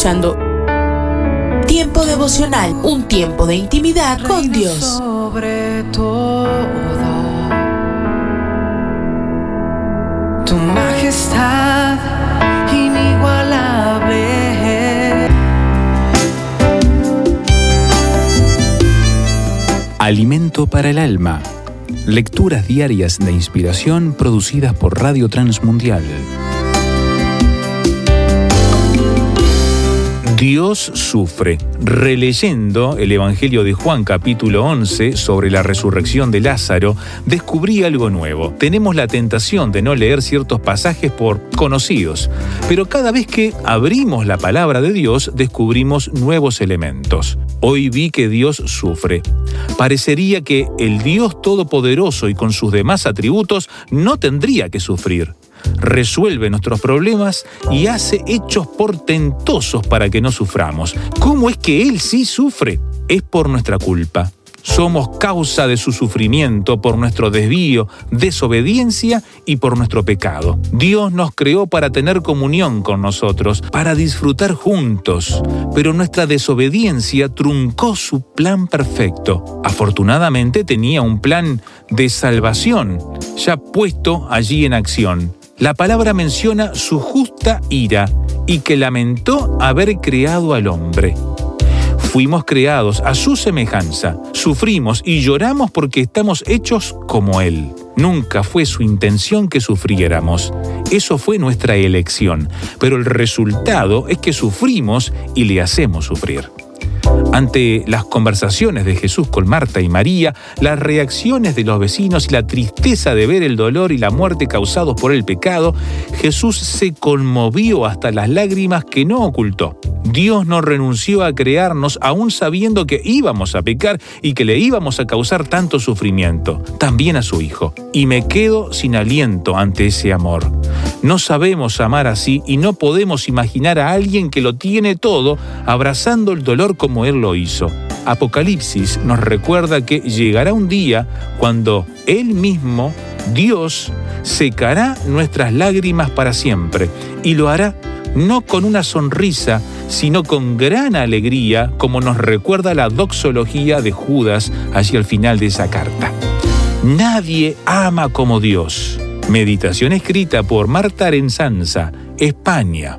escuchando Tiempo devocional, un tiempo de intimidad con Dios. Sobre todo, tu majestad inigualable. Alimento para el alma. Lecturas diarias de inspiración producidas por Radio Transmundial. Dios sufre. Releyendo el Evangelio de Juan capítulo 11 sobre la resurrección de Lázaro, descubrí algo nuevo. Tenemos la tentación de no leer ciertos pasajes por conocidos, pero cada vez que abrimos la palabra de Dios descubrimos nuevos elementos. Hoy vi que Dios sufre. Parecería que el Dios Todopoderoso y con sus demás atributos no tendría que sufrir resuelve nuestros problemas y hace hechos portentosos para que no suframos. ¿Cómo es que Él sí sufre? Es por nuestra culpa. Somos causa de su sufrimiento por nuestro desvío, desobediencia y por nuestro pecado. Dios nos creó para tener comunión con nosotros, para disfrutar juntos, pero nuestra desobediencia truncó su plan perfecto. Afortunadamente tenía un plan de salvación ya puesto allí en acción la palabra menciona su justa ira y que lamentó haber creado al hombre. Fuimos creados a su semejanza, sufrimos y lloramos porque estamos hechos como Él. Nunca fue su intención que sufriéramos, eso fue nuestra elección, pero el resultado es que sufrimos y le hacemos sufrir. Ante las conversaciones de Jesús con Marta y María, las reacciones de los vecinos y la tristeza de ver el dolor y la muerte causados por el pecado, Jesús se conmovió hasta las lágrimas que no ocultó. Dios no renunció a crearnos aún sabiendo que íbamos a pecar y que le íbamos a causar tanto sufrimiento, también a su Hijo. Y me quedo sin aliento ante ese amor. No sabemos amar así y no podemos imaginar a alguien que lo tiene todo abrazando el dolor como Él lo hizo. Apocalipsis nos recuerda que llegará un día cuando Él mismo, Dios, secará nuestras lágrimas para siempre y lo hará no con una sonrisa, sino con gran alegría, como nos recuerda la doxología de Judas hacia el final de esa carta. Nadie ama como Dios. Meditación escrita por Marta Arenzanza, España.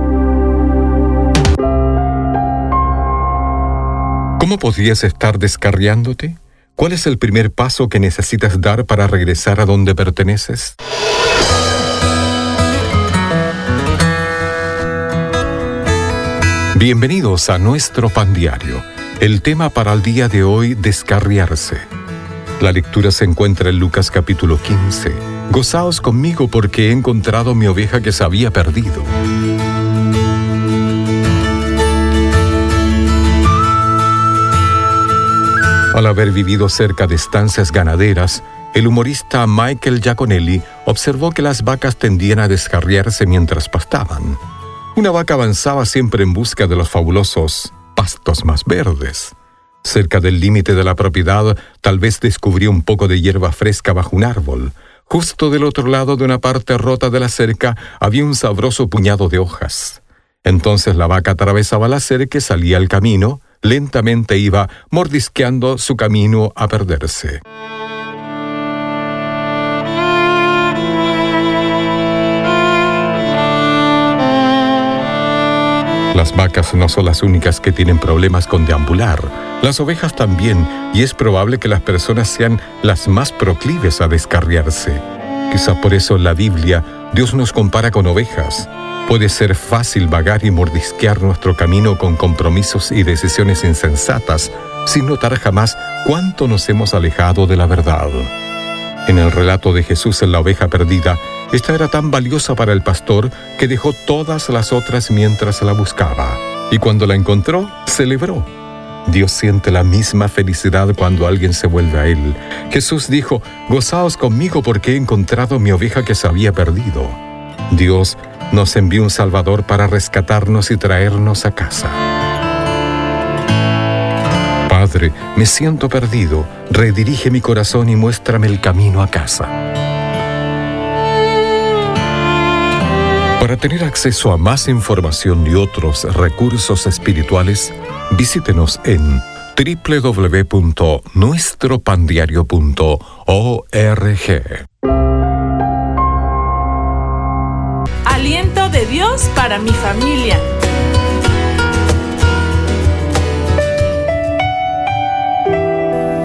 ¿Cómo podrías estar descarriándote? ¿Cuál es el primer paso que necesitas dar para regresar a donde perteneces? Bienvenidos a nuestro pan diario. El tema para el día de hoy, descarriarse. La lectura se encuentra en Lucas capítulo 15. Gozaos conmigo porque he encontrado mi oveja que se había perdido. Al haber vivido cerca de estancias ganaderas, el humorista Michael Giaconelli observó que las vacas tendían a descarriarse mientras pastaban. Una vaca avanzaba siempre en busca de los fabulosos pastos más verdes. Cerca del límite de la propiedad, tal vez descubrió un poco de hierba fresca bajo un árbol. Justo del otro lado de una parte rota de la cerca había un sabroso puñado de hojas. Entonces la vaca atravesaba la cerca y salía al camino, lentamente iba mordisqueando su camino a perderse. Las vacas no son las únicas que tienen problemas con deambular. Las ovejas también, y es probable que las personas sean las más proclives a descarriarse. Quizá por eso en la Biblia Dios nos compara con ovejas. Puede ser fácil vagar y mordisquear nuestro camino con compromisos y decisiones insensatas, sin notar jamás cuánto nos hemos alejado de la verdad. En el relato de Jesús en la oveja perdida, esta era tan valiosa para el pastor que dejó todas las otras mientras la buscaba. Y cuando la encontró, celebró. Dios siente la misma felicidad cuando alguien se vuelve a Él. Jesús dijo, Gozaos conmigo porque he encontrado mi oveja que se había perdido. Dios nos envió un Salvador para rescatarnos y traernos a casa. Padre, me siento perdido, redirige mi corazón y muéstrame el camino a casa. Para tener acceso a más información y otros recursos espirituales, visítenos en www.nuestropandiario.org. Para mi familia.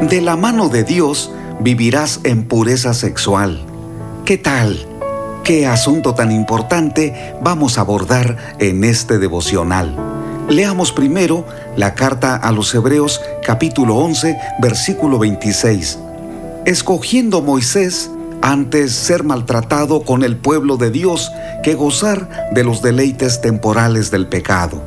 De la mano de Dios vivirás en pureza sexual. ¿Qué tal? ¿Qué asunto tan importante vamos a abordar en este devocional? Leamos primero la carta a los Hebreos capítulo 11 versículo 26. Escogiendo Moisés antes ser maltratado con el pueblo de Dios que gozar de los deleites temporales del pecado.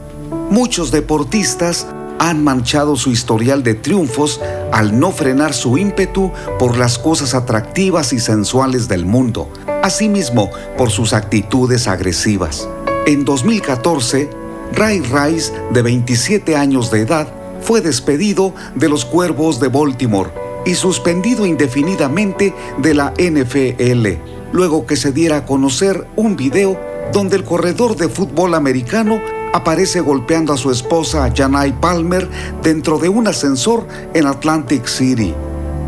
Muchos deportistas han manchado su historial de triunfos al no frenar su ímpetu por las cosas atractivas y sensuales del mundo, asimismo por sus actitudes agresivas. En 2014, Ray Rice, de 27 años de edad, fue despedido de los Cuervos de Baltimore y suspendido indefinidamente de la NFL, luego que se diera a conocer un video donde el corredor de fútbol americano aparece golpeando a su esposa Janai Palmer dentro de un ascensor en Atlantic City.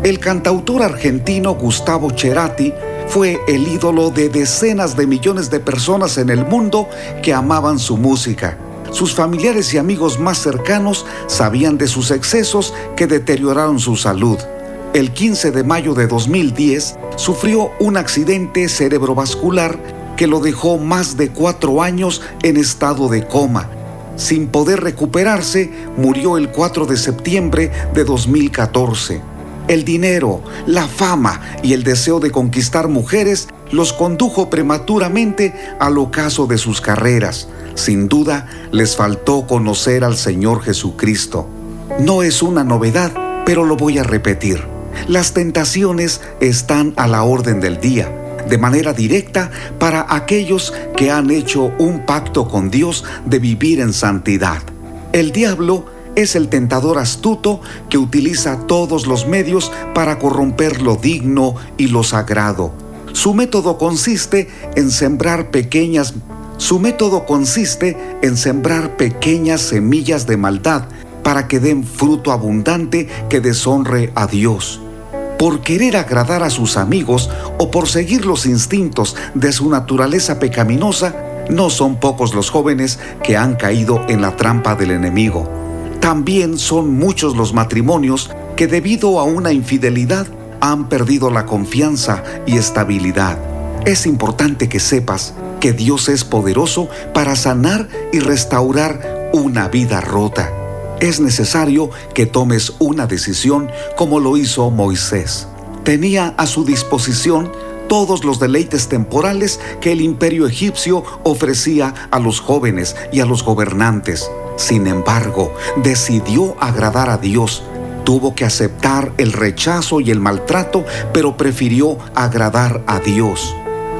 El cantautor argentino Gustavo Cerati fue el ídolo de decenas de millones de personas en el mundo que amaban su música. Sus familiares y amigos más cercanos sabían de sus excesos que deterioraron su salud. El 15 de mayo de 2010 sufrió un accidente cerebrovascular que lo dejó más de cuatro años en estado de coma. Sin poder recuperarse, murió el 4 de septiembre de 2014. El dinero, la fama y el deseo de conquistar mujeres los condujo prematuramente al ocaso de sus carreras. Sin duda, les faltó conocer al Señor Jesucristo. No es una novedad, pero lo voy a repetir. Las tentaciones están a la orden del día de manera directa para aquellos que han hecho un pacto con Dios de vivir en santidad. El diablo es el tentador astuto que utiliza todos los medios para corromper lo digno y lo sagrado. Su método consiste en sembrar pequeñas su método consiste en sembrar pequeñas semillas de maldad para que den fruto abundante que deshonre a Dios por querer agradar a sus amigos o por seguir los instintos de su naturaleza pecaminosa, no son pocos los jóvenes que han caído en la trampa del enemigo. También son muchos los matrimonios que debido a una infidelidad han perdido la confianza y estabilidad. Es importante que sepas que Dios es poderoso para sanar y restaurar una vida rota es necesario que tomes una decisión como lo hizo Moisés. Tenía a su disposición todos los deleites temporales que el imperio egipcio ofrecía a los jóvenes y a los gobernantes. Sin embargo, decidió agradar a Dios. Tuvo que aceptar el rechazo y el maltrato, pero prefirió agradar a Dios.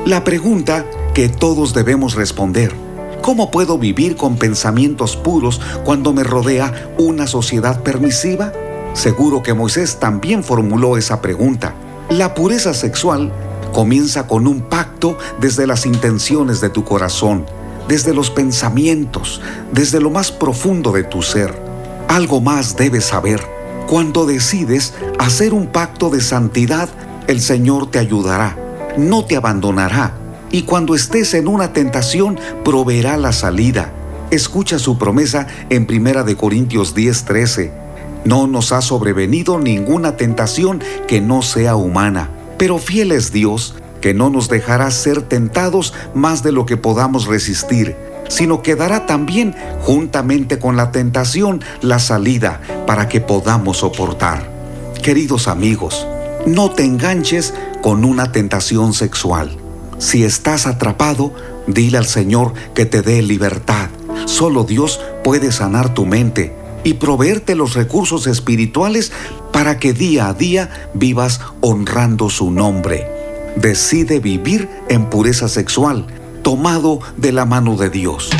La pregunta que todos debemos responder ¿Cómo puedo vivir con pensamientos puros cuando me rodea una sociedad permisiva? Seguro que Moisés también formuló esa pregunta. La pureza sexual comienza con un pacto desde las intenciones de tu corazón, desde los pensamientos, desde lo más profundo de tu ser. Algo más debes saber. Cuando decides hacer un pacto de santidad, el Señor te ayudará, no te abandonará y cuando estés en una tentación proveerá la salida. Escucha su promesa en 1 de Corintios 10:13. No nos ha sobrevenido ninguna tentación que no sea humana, pero fiel es Dios, que no nos dejará ser tentados más de lo que podamos resistir, sino que dará también, juntamente con la tentación, la salida para que podamos soportar. Queridos amigos, no te enganches con una tentación sexual. Si estás atrapado, dile al Señor que te dé libertad. Solo Dios puede sanar tu mente y proveerte los recursos espirituales para que día a día vivas honrando su nombre. Decide vivir en pureza sexual, tomado de la mano de Dios.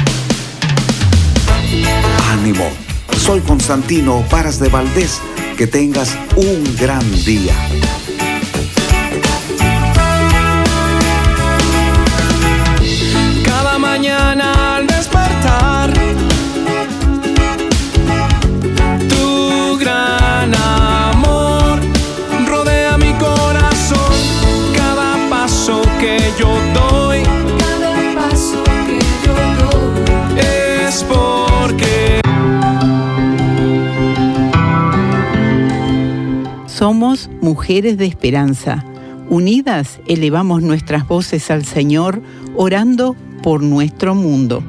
Ánimo, soy Constantino Paras de Valdés. Que tengas un gran día. Somos mujeres de esperanza. Unidas elevamos nuestras voces al Señor, orando por nuestro mundo.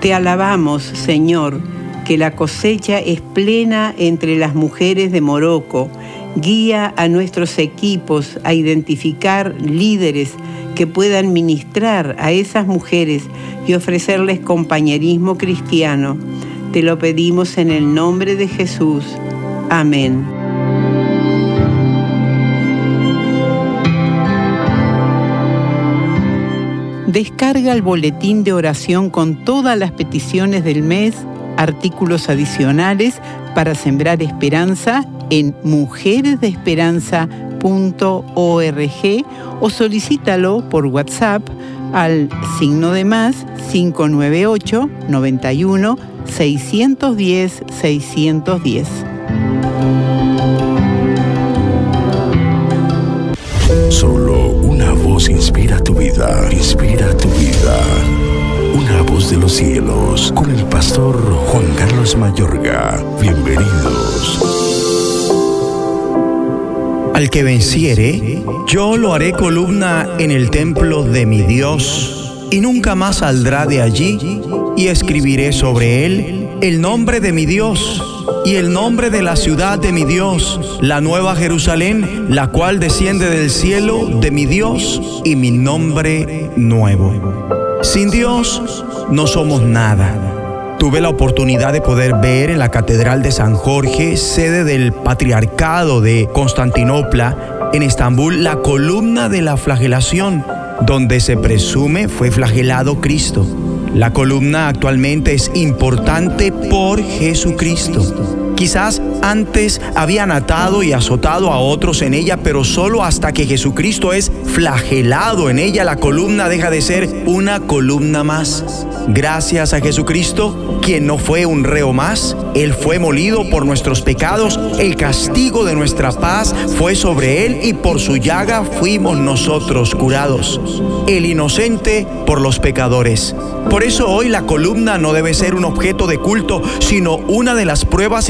Te alabamos, Señor, que la cosecha es plena entre las mujeres de Morocco. Guía a nuestros equipos a identificar líderes que puedan ministrar a esas mujeres y ofrecerles compañerismo cristiano. Te lo pedimos en el nombre de Jesús. Amén. Descarga el boletín de oración con todas las peticiones del mes, artículos adicionales para sembrar esperanza en mujeresdeesperanza.org o solicítalo por WhatsApp al signo de más 598 91 610 610. Solo una voz inspira tu vida, inspira tu vida. Una voz de los cielos, con el pastor Juan Carlos Mayorga. Bienvenidos. Al que venciere, yo lo haré columna en el templo de mi Dios, y nunca más saldrá de allí, y escribiré sobre él el nombre de mi Dios y el nombre de la ciudad de mi Dios, la nueva Jerusalén, la cual desciende del cielo de mi Dios, y mi nombre nuevo. Sin Dios no somos nada. Tuve la oportunidad de poder ver en la Catedral de San Jorge, sede del Patriarcado de Constantinopla, en Estambul, la columna de la flagelación, donde se presume fue flagelado Cristo. La columna actualmente es importante por Jesucristo. Quizás antes habían atado y azotado a otros en ella, pero solo hasta que Jesucristo es flagelado en ella, la columna deja de ser una columna más. Gracias a Jesucristo, quien no fue un reo más, Él fue molido por nuestros pecados, el castigo de nuestra paz fue sobre Él y por su llaga fuimos nosotros curados. El inocente por los pecadores. Por eso hoy la columna no debe ser un objeto de culto, sino una de las pruebas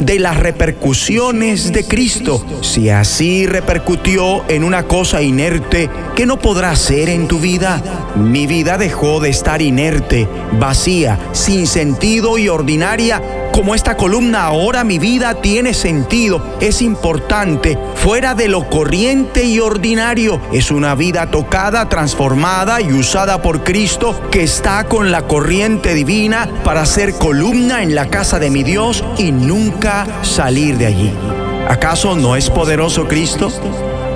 de las repercusiones de Cristo. Si así repercutió en una cosa inerte, ¿qué no podrá ser en tu vida? Mi vida dejó de estar inerte, vacía, sin sentido y ordinaria. Como esta columna ahora mi vida tiene sentido, es importante, fuera de lo corriente y ordinario. Es una vida tocada, transformada y usada por Cristo que está con la corriente divina para ser columna en la casa de mi Dios y nunca salir de allí. ¿Acaso no es poderoso Cristo?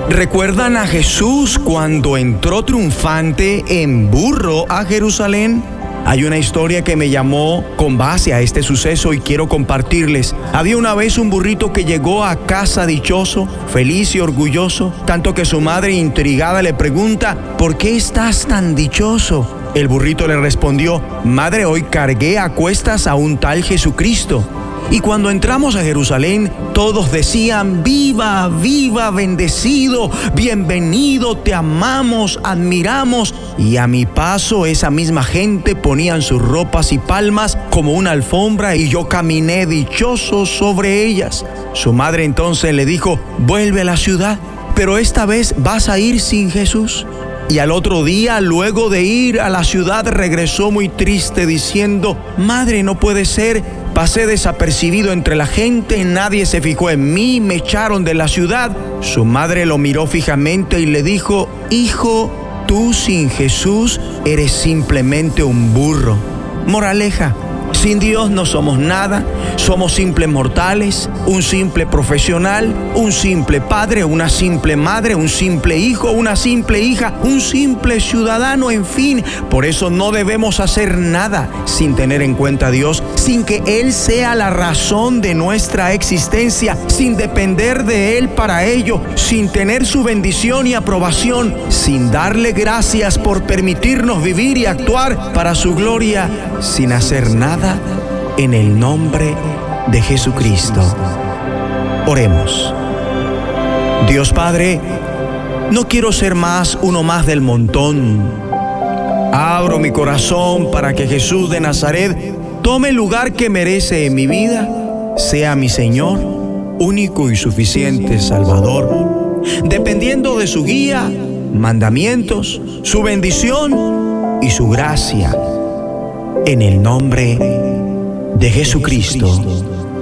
¿Recuerdan a Jesús cuando entró triunfante en burro a Jerusalén? Hay una historia que me llamó con base a este suceso y quiero compartirles. Había una vez un burrito que llegó a casa dichoso, feliz y orgulloso, tanto que su madre intrigada le pregunta, ¿por qué estás tan dichoso? El burrito le respondió, Madre, hoy cargué a cuestas a un tal Jesucristo. Y cuando entramos a Jerusalén, todos decían, viva, viva, bendecido, bienvenido, te amamos, admiramos. Y a mi paso esa misma gente ponían sus ropas y palmas como una alfombra y yo caminé dichoso sobre ellas. Su madre entonces le dijo, vuelve a la ciudad, pero esta vez vas a ir sin Jesús. Y al otro día, luego de ir a la ciudad, regresó muy triste diciendo, Madre, no puede ser, pasé desapercibido entre la gente, nadie se fijó en mí, me echaron de la ciudad. Su madre lo miró fijamente y le dijo, Hijo, tú sin Jesús eres simplemente un burro. Moraleja. Sin Dios no somos nada, somos simples mortales, un simple profesional, un simple padre, una simple madre, un simple hijo, una simple hija, un simple ciudadano, en fin. Por eso no debemos hacer nada sin tener en cuenta a Dios, sin que Él sea la razón de nuestra existencia, sin depender de Él para ello, sin tener su bendición y aprobación, sin darle gracias por permitirnos vivir y actuar para su gloria, sin hacer nada en el nombre de Jesucristo. Oremos. Dios Padre, no quiero ser más uno más del montón. Abro mi corazón para que Jesús de Nazaret tome el lugar que merece en mi vida, sea mi Señor, único y suficiente Salvador, dependiendo de su guía, mandamientos, su bendición y su gracia en el nombre de Jesucristo.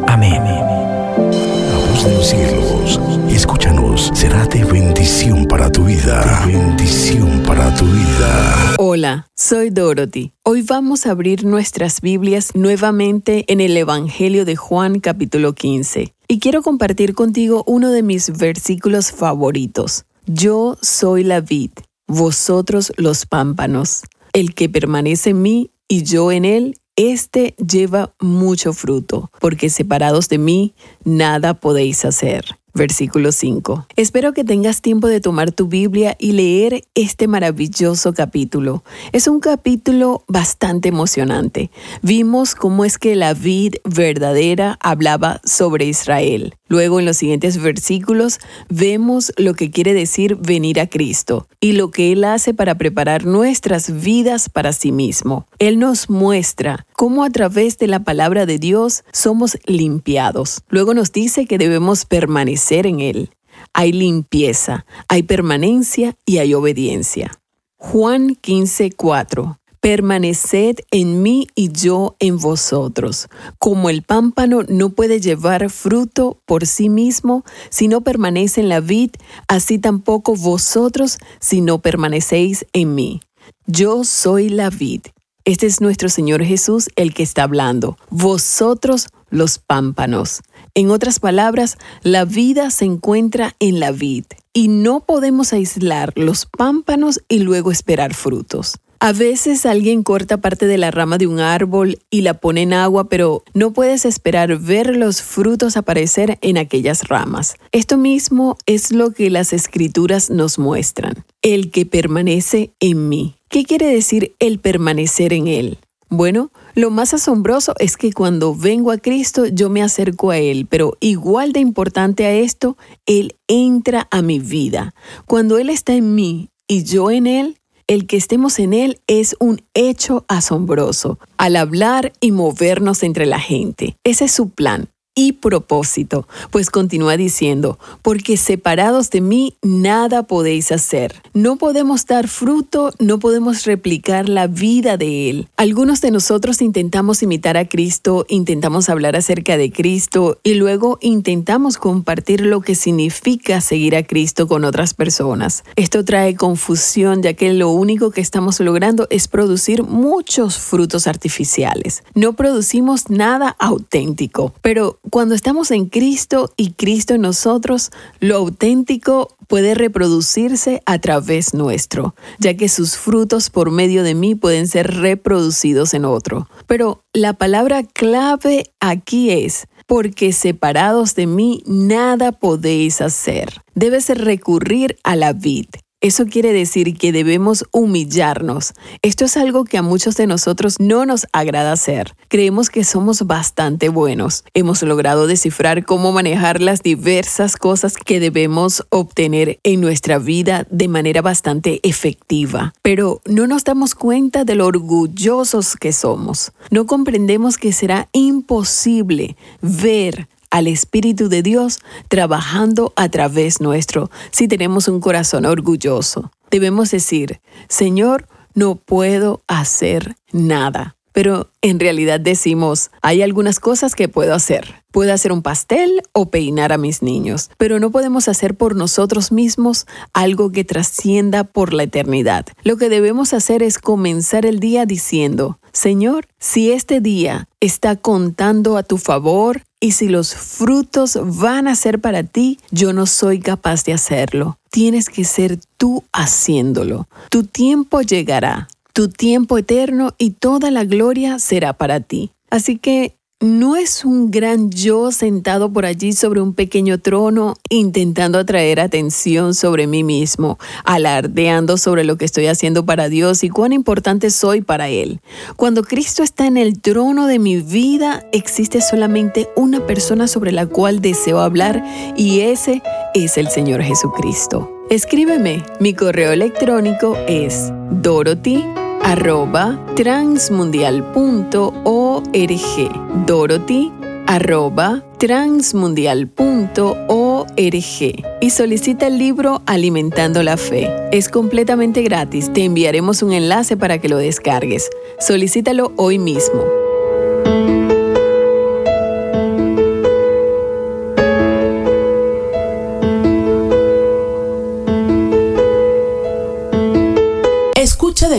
Amén. La voz de los cielos, escúchanos, será de bendición para tu vida. De bendición para tu vida. Hola, soy Dorothy. Hoy vamos a abrir nuestras Biblias nuevamente en el Evangelio de Juan capítulo 15. Y quiero compartir contigo uno de mis versículos favoritos. Yo soy la vid, vosotros los pámpanos. El que permanece en mí y yo en él, este lleva mucho fruto, porque separados de mí, nada podéis hacer. Versículo 5. Espero que tengas tiempo de tomar tu Biblia y leer este maravilloso capítulo. Es un capítulo bastante emocionante. Vimos cómo es que la vid verdadera hablaba sobre Israel. Luego en los siguientes versículos vemos lo que quiere decir venir a Cristo y lo que Él hace para preparar nuestras vidas para sí mismo. Él nos muestra cómo a través de la palabra de Dios somos limpiados. Luego nos dice que debemos permanecer en Él. Hay limpieza, hay permanencia y hay obediencia. Juan 15:4 Permaneced en mí y yo en vosotros. Como el pámpano no puede llevar fruto por sí mismo si no permanece en la vid, así tampoco vosotros si no permanecéis en mí. Yo soy la vid. Este es nuestro Señor Jesús el que está hablando. Vosotros los pámpanos. En otras palabras, la vida se encuentra en la vid y no podemos aislar los pámpanos y luego esperar frutos. A veces alguien corta parte de la rama de un árbol y la pone en agua, pero no puedes esperar ver los frutos aparecer en aquellas ramas. Esto mismo es lo que las escrituras nos muestran. El que permanece en mí. ¿Qué quiere decir el permanecer en Él? Bueno, lo más asombroso es que cuando vengo a Cristo yo me acerco a Él, pero igual de importante a esto, Él entra a mi vida. Cuando Él está en mí y yo en Él, el que estemos en Él es un hecho asombroso al hablar y movernos entre la gente. Ese es su plan y propósito, pues continúa diciendo, porque separados de mí nada podéis hacer. No podemos dar fruto, no podemos replicar la vida de Él. Algunos de nosotros intentamos imitar a Cristo, intentamos hablar acerca de Cristo y luego intentamos compartir lo que significa seguir a Cristo con otras personas. Esto trae confusión ya que lo único que estamos logrando es producir muchos frutos artificiales. No producimos nada auténtico, pero cuando estamos en Cristo y Cristo en nosotros, lo auténtico puede reproducirse a través nuestro, ya que sus frutos por medio de mí pueden ser reproducidos en otro. Pero la palabra clave aquí es, porque separados de mí nada podéis hacer. Debes recurrir a la vid. Eso quiere decir que debemos humillarnos. Esto es algo que a muchos de nosotros no nos agrada hacer. Creemos que somos bastante buenos. Hemos logrado descifrar cómo manejar las diversas cosas que debemos obtener en nuestra vida de manera bastante efectiva. Pero no nos damos cuenta de lo orgullosos que somos. No comprendemos que será imposible ver, al Espíritu de Dios trabajando a través nuestro si tenemos un corazón orgulloso. Debemos decir, Señor, no puedo hacer nada. Pero en realidad decimos, hay algunas cosas que puedo hacer. Puedo hacer un pastel o peinar a mis niños, pero no podemos hacer por nosotros mismos algo que trascienda por la eternidad. Lo que debemos hacer es comenzar el día diciendo, Señor, si este día está contando a tu favor y si los frutos van a ser para ti, yo no soy capaz de hacerlo. Tienes que ser tú haciéndolo. Tu tiempo llegará, tu tiempo eterno y toda la gloria será para ti. Así que no es un gran yo sentado por allí sobre un pequeño trono intentando atraer atención sobre mí mismo, alardeando sobre lo que estoy haciendo para Dios y cuán importante soy para Él. Cuando Cristo está en el trono de mi vida, existe solamente una persona sobre la cual deseo hablar y ese es el Señor Jesucristo. Escríbeme, mi correo electrónico es dorothy arroba transmundial.org. Dorothy arroba transmundial.org y solicita el libro Alimentando la Fe. Es completamente gratis. Te enviaremos un enlace para que lo descargues. Solicítalo hoy mismo.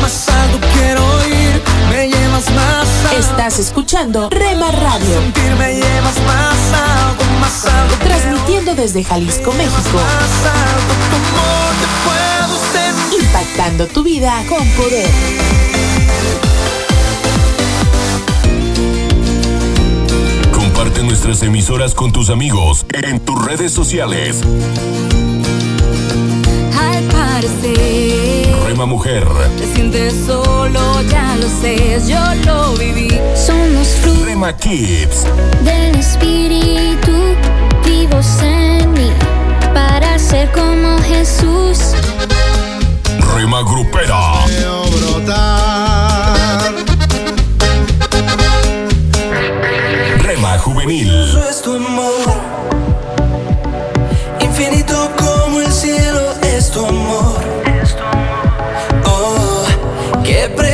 más alto quiero ir. Me llevas más alto. Estás escuchando Rema Radio. Sentir me llevas más alto, más alto. Transmitiendo desde Jalisco, México. Más alto, como te puedo sentir. Impactando tu vida con poder. Comparte nuestras emisoras con tus amigos en tus redes sociales. Al parecer, Rema Mujer, te sientes solo, ya lo sé, yo lo viví. Somos frutos Rema Kids, del Espíritu vivos en mí para ser como Jesús. Rema Grupera, Rema Juvenil,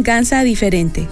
venganza diferente.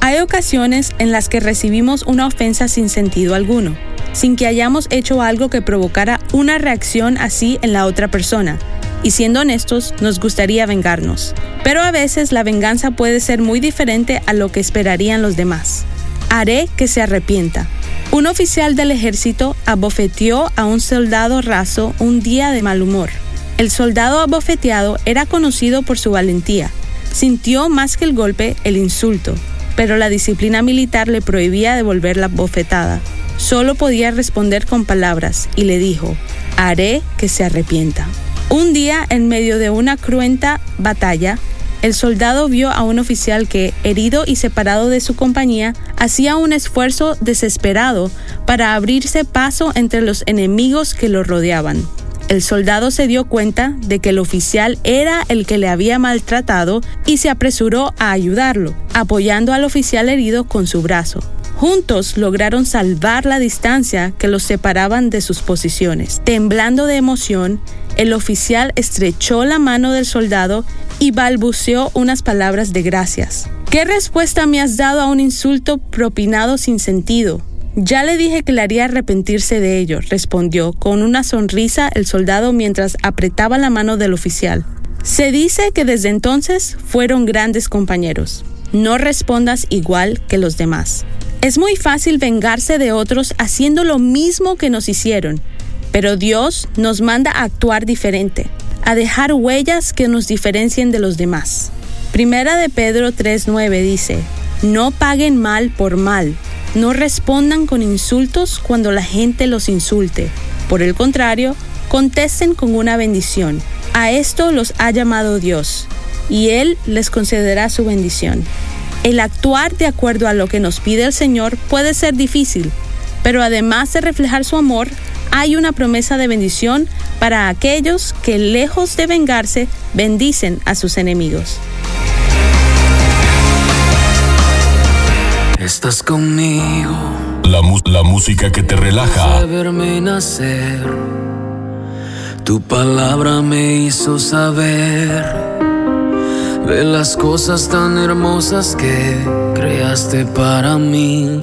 Hay ocasiones en las que recibimos una ofensa sin sentido alguno, sin que hayamos hecho algo que provocara una reacción así en la otra persona. Y siendo honestos, nos gustaría vengarnos. Pero a veces la venganza puede ser muy diferente a lo que esperarían los demás. Haré que se arrepienta. Un oficial del ejército abofeteó a un soldado raso un día de mal humor. El soldado abofeteado era conocido por su valentía. Sintió más que el golpe el insulto, pero la disciplina militar le prohibía devolver la bofetada. Solo podía responder con palabras y le dijo, haré que se arrepienta. Un día, en medio de una cruenta batalla, el soldado vio a un oficial que, herido y separado de su compañía, hacía un esfuerzo desesperado para abrirse paso entre los enemigos que lo rodeaban. El soldado se dio cuenta de que el oficial era el que le había maltratado y se apresuró a ayudarlo, apoyando al oficial herido con su brazo. Juntos lograron salvar la distancia que los separaban de sus posiciones. Temblando de emoción, el oficial estrechó la mano del soldado y balbuceó unas palabras de gracias. ¿Qué respuesta me has dado a un insulto propinado sin sentido? Ya le dije que le haría arrepentirse de ello, respondió con una sonrisa el soldado mientras apretaba la mano del oficial. Se dice que desde entonces fueron grandes compañeros. No respondas igual que los demás. Es muy fácil vengarse de otros haciendo lo mismo que nos hicieron, pero Dios nos manda a actuar diferente, a dejar huellas que nos diferencien de los demás. Primera de Pedro 3:9 dice, no paguen mal por mal, no respondan con insultos cuando la gente los insulte. Por el contrario, contesten con una bendición. A esto los ha llamado Dios, y Él les concederá su bendición. El actuar de acuerdo a lo que nos pide el Señor puede ser difícil, pero además de reflejar su amor, hay una promesa de bendición para aquellos que lejos de vengarse, bendicen a sus enemigos. Estás conmigo. La, música que te relaja. Nacer. Tu palabra me hizo saber de las cosas tan hermosas que creaste para mí.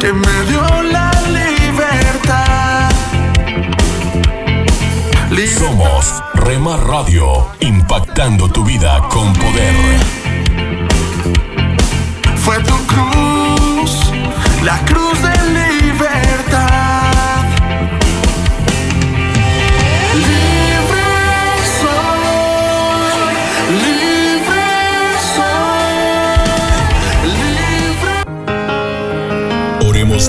que me dio la libertad. Somos Rema Radio, impactando tu vida con poder. Fue tu cruz, la cruz de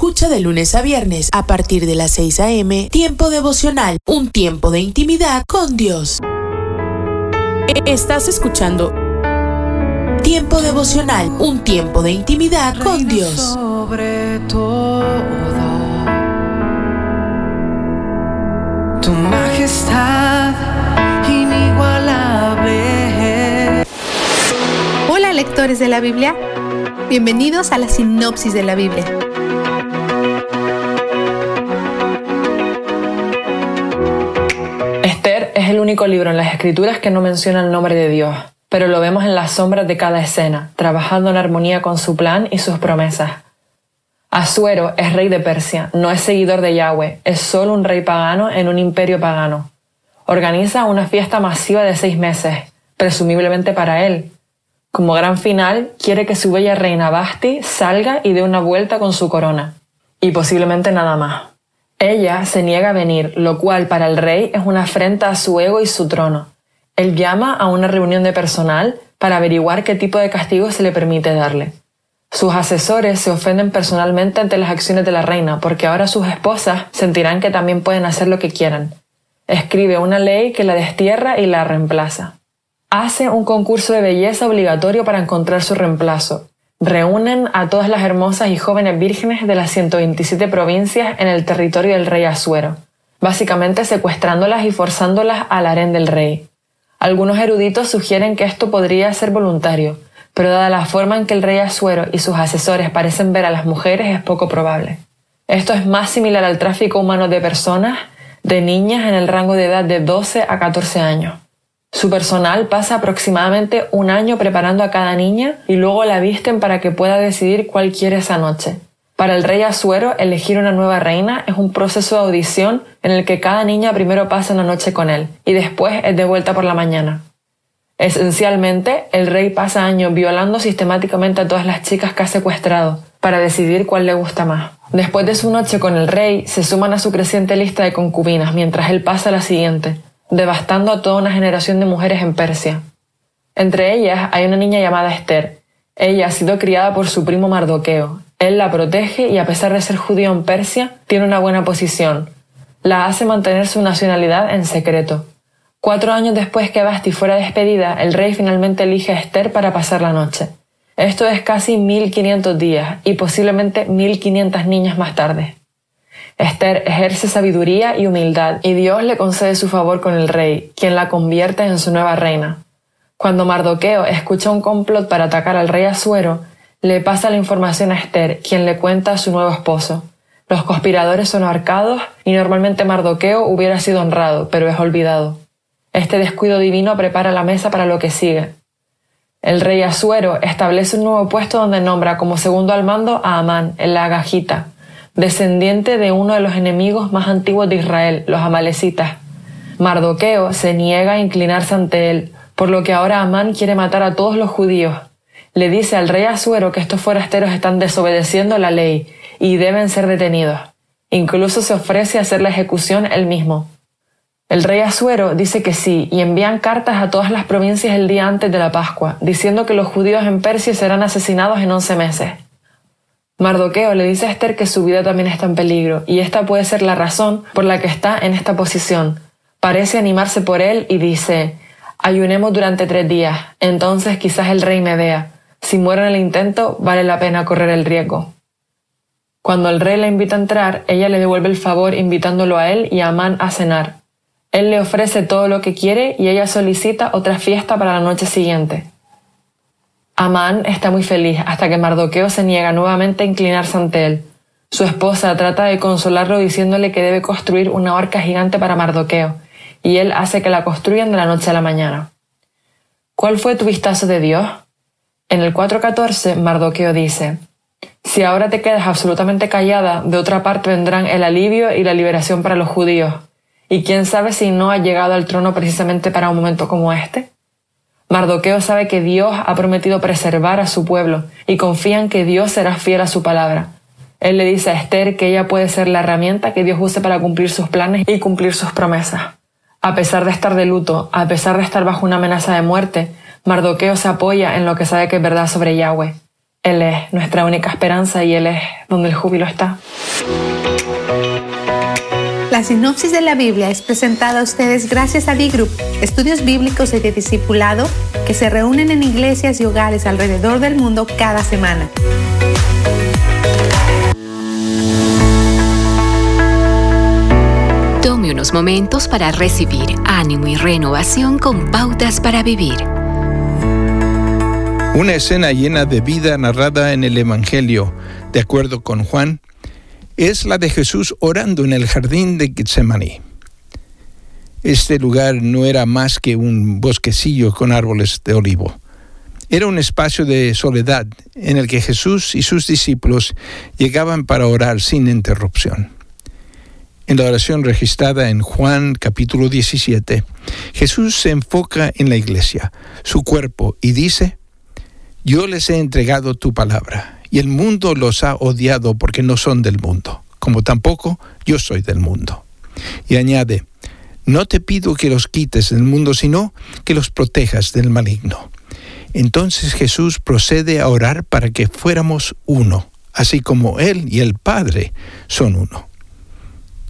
Escucha de lunes a viernes a partir de las 6 a.m. Tiempo devocional, un tiempo de intimidad con Dios. Estás escuchando Tiempo devocional, un tiempo de intimidad con Dios. Sobre todo, tu majestad inigualable. Hola lectores de la Biblia, bienvenidos a la sinopsis de la Biblia. Único libro en las escrituras que no menciona el nombre de Dios, pero lo vemos en las sombras de cada escena, trabajando en armonía con su plan y sus promesas. Asuero es rey de Persia, no es seguidor de Yahweh, es solo un rey pagano en un imperio pagano. Organiza una fiesta masiva de seis meses, presumiblemente para él. Como gran final, quiere que su bella reina Basti salga y dé una vuelta con su corona. Y posiblemente nada más. Ella se niega a venir, lo cual para el rey es una afrenta a su ego y su trono. Él llama a una reunión de personal para averiguar qué tipo de castigo se le permite darle. Sus asesores se ofenden personalmente ante las acciones de la reina porque ahora sus esposas sentirán que también pueden hacer lo que quieran. Escribe una ley que la destierra y la reemplaza. Hace un concurso de belleza obligatorio para encontrar su reemplazo, reúnen a todas las hermosas y jóvenes vírgenes de las 127 provincias en el territorio del rey Asuero, básicamente secuestrándolas y forzándolas al harén del rey. Algunos eruditos sugieren que esto podría ser voluntario, pero dada la forma en que el rey Asuero y sus asesores parecen ver a las mujeres es poco probable. Esto es más similar al tráfico humano de personas, de niñas en el rango de edad de 12 a 14 años. Su personal pasa aproximadamente un año preparando a cada niña y luego la visten para que pueda decidir cuál quiere esa noche. Para el rey Asuero, elegir una nueva reina es un proceso de audición en el que cada niña primero pasa una noche con él y después es de vuelta por la mañana. Esencialmente, el rey pasa años violando sistemáticamente a todas las chicas que ha secuestrado para decidir cuál le gusta más. Después de su noche con el rey, se suman a su creciente lista de concubinas mientras él pasa a la siguiente, devastando a toda una generación de mujeres en Persia. Entre ellas hay una niña llamada Esther. Ella ha sido criada por su primo Mardoqueo. Él la protege y a pesar de ser judío en Persia, tiene una buena posición. La hace mantener su nacionalidad en secreto. Cuatro años después que Basti fuera despedida, el rey finalmente elige a Esther para pasar la noche. Esto es casi 1500 días y posiblemente 1500 niñas más tarde. Esther ejerce sabiduría y humildad y Dios le concede su favor con el rey, quien la convierte en su nueva reina. Cuando Mardoqueo escucha un complot para atacar al rey Asuero, le pasa la información a Esther, quien le cuenta a su nuevo esposo. Los conspiradores son ahorcados y normalmente Mardoqueo hubiera sido honrado, pero es olvidado. Este descuido divino prepara la mesa para lo que sigue. El rey Asuero establece un nuevo puesto donde nombra como segundo al mando a Amán, el Agagita, descendiente de uno de los enemigos más antiguos de Israel, los amalecitas. Mardoqueo se niega a inclinarse ante él, por lo que ahora Amán quiere matar a todos los judíos. Le dice al rey Asuero que estos forasteros están desobedeciendo la ley y deben ser detenidos. Incluso se ofrece a hacer la ejecución él mismo. El rey Asuero dice que sí y envían cartas a todas las provincias el día antes de la Pascua, diciendo que los judíos en Persia serán asesinados en once meses. Mardoqueo le dice a Esther que su vida también está en peligro, y esta puede ser la razón por la que está en esta posición. Parece animarse por él y dice, ayunemos durante tres días, entonces quizás el rey me vea. Si muero en el intento, vale la pena correr el riesgo. Cuando el rey la invita a entrar, ella le devuelve el favor invitándolo a él y a Amán a cenar. Él le ofrece todo lo que quiere y ella solicita otra fiesta para la noche siguiente. Amán está muy feliz hasta que Mardoqueo se niega nuevamente a inclinarse ante él. Su esposa trata de consolarlo diciéndole que debe construir una horca gigante para Mardoqueo, y él hace que la construyan de la noche a la mañana. ¿Cuál fue tu vistazo de Dios? En el 4.14, Mardoqueo dice, Si ahora te quedas absolutamente callada, de otra parte vendrán el alivio y la liberación para los judíos. Y quién sabe si no ha llegado al trono precisamente para un momento como este. Mardoqueo sabe que Dios ha prometido preservar a su pueblo y confía en que Dios será fiel a su palabra. Él le dice a Esther que ella puede ser la herramienta que Dios use para cumplir sus planes y cumplir sus promesas. A pesar de estar de luto, a pesar de estar bajo una amenaza de muerte, Mardoqueo se apoya en lo que sabe que es verdad sobre Yahweh. Él es nuestra única esperanza y Él es donde el júbilo está. La sinopsis de la Biblia es presentada a ustedes gracias a D-Group, estudios bíblicos y de discipulado que se reúnen en iglesias y hogares alrededor del mundo cada semana. Tome unos momentos para recibir ánimo y renovación con pautas para vivir. Una escena llena de vida narrada en el Evangelio, de acuerdo con Juan, es la de Jesús orando en el jardín de Getsemaní. Este lugar no era más que un bosquecillo con árboles de olivo. Era un espacio de soledad en el que Jesús y sus discípulos llegaban para orar sin interrupción. En la oración registrada en Juan capítulo 17, Jesús se enfoca en la iglesia, su cuerpo, y dice, Yo les he entregado tu palabra y el mundo los ha odiado porque no son del mundo, como tampoco yo soy del mundo. Y añade, no te pido que los quites del mundo, sino que los protejas del maligno. Entonces Jesús procede a orar para que fuéramos uno, así como Él y el Padre son uno.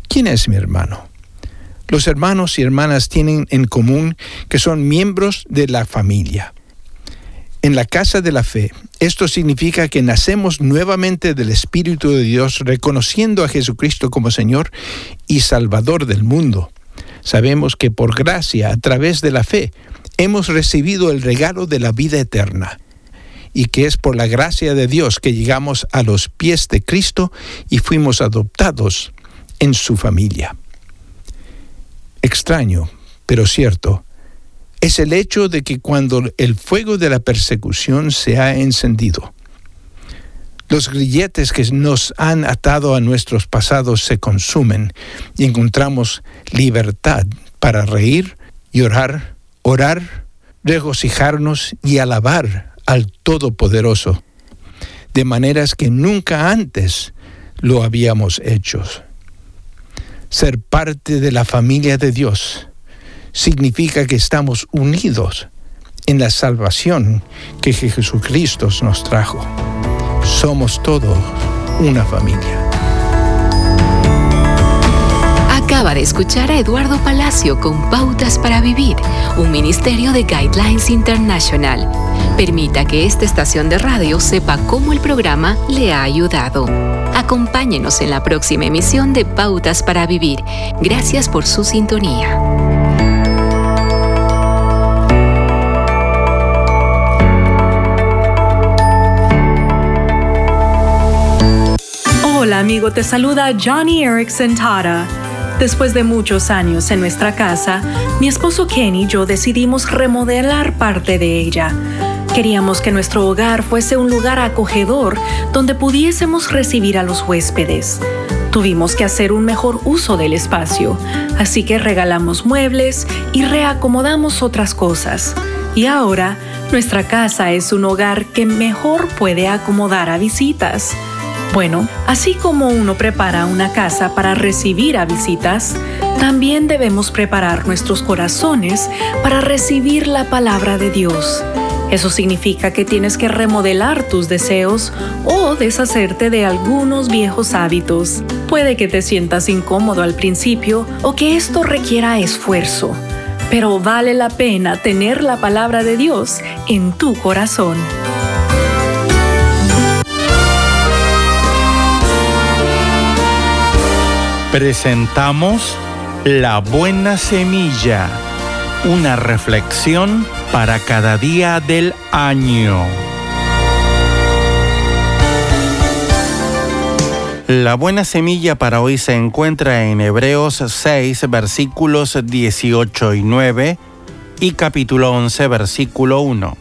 ¿Quién es mi hermano? Los hermanos y hermanas tienen en común que son miembros de la familia en la casa de la fe. Esto significa que nacemos nuevamente del Espíritu de Dios, reconociendo a Jesucristo como Señor y Salvador del mundo. Sabemos que por gracia, a través de la fe, hemos recibido el regalo de la vida eterna y que es por la gracia de Dios que llegamos a los pies de Cristo y fuimos adoptados en su familia. Extraño, pero cierto, es el hecho de que cuando el fuego de la persecución se ha encendido, los grilletes que nos han atado a nuestros pasados se consumen y encontramos libertad para reír, llorar, orar, regocijarnos y alabar al Todopoderoso, de maneras que nunca antes lo habíamos hecho. Ser parte de la familia de Dios significa que estamos unidos en la salvación que Jesucristo nos trajo. Somos todos una familia. Acaba de escuchar a Eduardo Palacio con Pautas para Vivir, un ministerio de Guidelines International. Permita que esta estación de radio sepa cómo el programa le ha ayudado. Acompáñenos en la próxima emisión de Pautas para Vivir. Gracias por su sintonía. Hola amigo, te saluda Johnny Erickson Tara. Después de muchos años en nuestra casa, mi esposo Kenny y yo decidimos remodelar parte de ella. Queríamos que nuestro hogar fuese un lugar acogedor donde pudiésemos recibir a los huéspedes. Tuvimos que hacer un mejor uso del espacio, así que regalamos muebles y reacomodamos otras cosas. Y ahora, nuestra casa es un hogar que mejor puede acomodar a visitas. Bueno, así como uno prepara una casa para recibir a visitas, también debemos preparar nuestros corazones para recibir la palabra de Dios. Eso significa que tienes que remodelar tus deseos o deshacerte de algunos viejos hábitos. Puede que te sientas incómodo al principio o que esto requiera esfuerzo, pero vale la pena tener la palabra de Dios en tu corazón. Presentamos La Buena Semilla, una reflexión para cada día del año. La buena semilla para hoy se encuentra en Hebreos 6, versículos 18 y 9 y capítulo 11, versículo 1.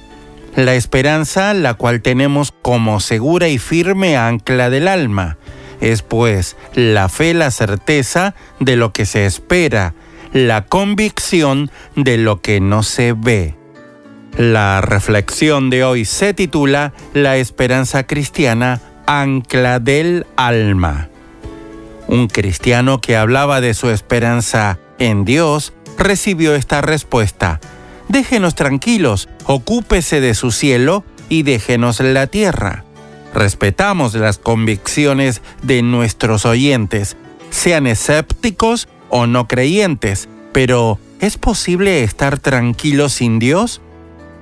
La esperanza, la cual tenemos como segura y firme ancla del alma es pues la fe la certeza de lo que se espera, la convicción de lo que no se ve. La reflexión de hoy se titula La esperanza cristiana, ancla del alma. Un cristiano que hablaba de su esperanza en Dios recibió esta respuesta. Déjenos tranquilos, ocúpese de su cielo y déjenos la tierra. Respetamos las convicciones de nuestros oyentes, sean escépticos o no creyentes, pero ¿es posible estar tranquilo sin Dios?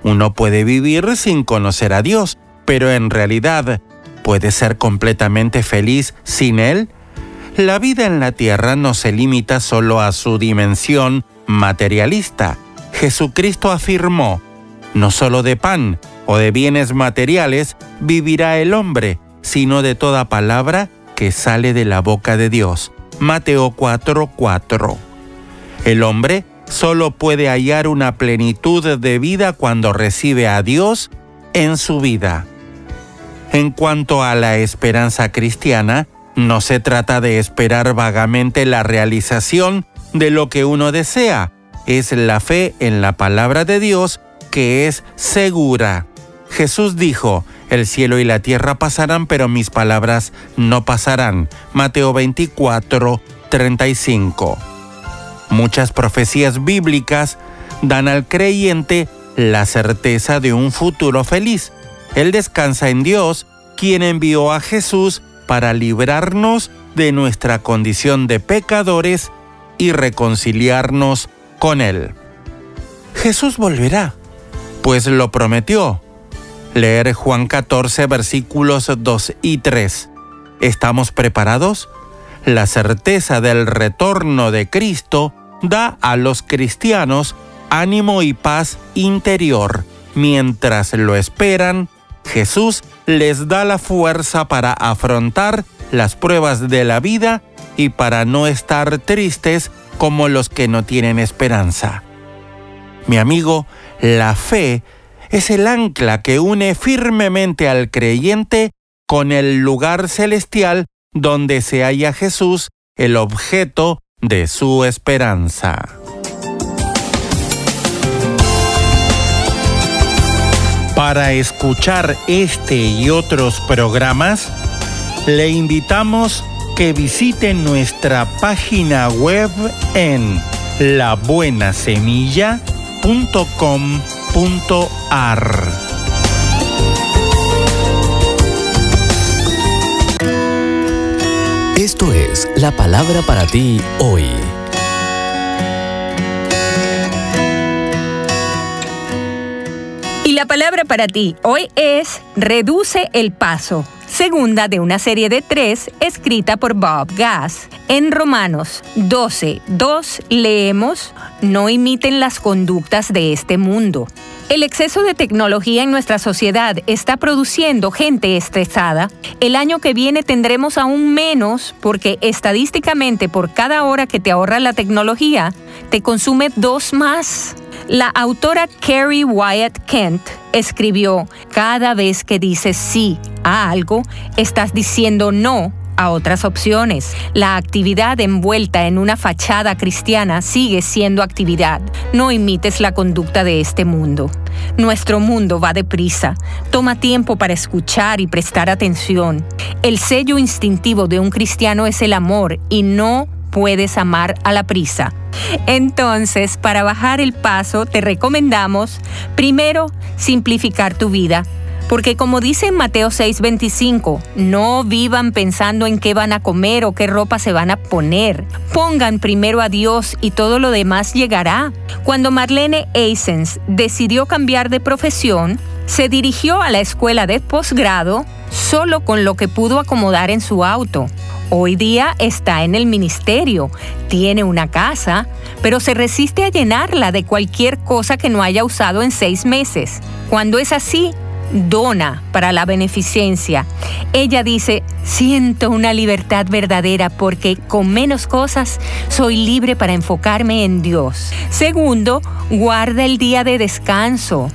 Uno puede vivir sin conocer a Dios, pero en realidad, ¿puede ser completamente feliz sin Él? La vida en la tierra no se limita solo a su dimensión materialista. Jesucristo afirmó, no solo de pan o de bienes materiales vivirá el hombre, sino de toda palabra que sale de la boca de Dios. Mateo 4:4. El hombre solo puede hallar una plenitud de vida cuando recibe a Dios en su vida. En cuanto a la esperanza cristiana, no se trata de esperar vagamente la realización de lo que uno desea, es la fe en la palabra de Dios que es segura. Jesús dijo, el cielo y la tierra pasarán, pero mis palabras no pasarán. Mateo 24, 35. Muchas profecías bíblicas dan al creyente la certeza de un futuro feliz. Él descansa en Dios, quien envió a Jesús para librarnos de nuestra condición de pecadores y reconciliarnos con Él. Jesús volverá, pues lo prometió. Leer Juan 14 versículos 2 y 3. ¿Estamos preparados? La certeza del retorno de Cristo da a los cristianos ánimo y paz interior. Mientras lo esperan, Jesús les da la fuerza para afrontar las pruebas de la vida y para no estar tristes como los que no tienen esperanza. Mi amigo, la fe es el ancla que une firmemente al creyente con el lugar celestial donde se halla Jesús, el objeto de su esperanza. Para escuchar este y otros programas, le invitamos que visite nuestra página web en labuenasemilla.com.ar. Esto es la palabra para ti hoy. Y la palabra para ti hoy es reduce el paso segunda de una serie de tres escrita por Bob Gass. En Romanos 12, 2 leemos, no imiten las conductas de este mundo. El exceso de tecnología en nuestra sociedad está produciendo gente estresada. El año que viene tendremos aún menos porque estadísticamente por cada hora que te ahorra la tecnología, te consume dos más. La autora Carrie Wyatt Kent escribió, cada vez que dices sí a algo, estás diciendo no a otras opciones. La actividad envuelta en una fachada cristiana sigue siendo actividad. No imites la conducta de este mundo. Nuestro mundo va deprisa. Toma tiempo para escuchar y prestar atención. El sello instintivo de un cristiano es el amor y no puedes amar a la prisa. Entonces, para bajar el paso, te recomendamos, primero, simplificar tu vida. Porque como dice en Mateo 6:25, no vivan pensando en qué van a comer o qué ropa se van a poner. Pongan primero a Dios y todo lo demás llegará. Cuando Marlene Eisens decidió cambiar de profesión, se dirigió a la escuela de posgrado solo con lo que pudo acomodar en su auto. Hoy día está en el ministerio, tiene una casa, pero se resiste a llenarla de cualquier cosa que no haya usado en seis meses. Cuando es así, dona para la beneficencia. Ella dice, siento una libertad verdadera porque con menos cosas soy libre para enfocarme en Dios. Segundo, guarda el día de descanso.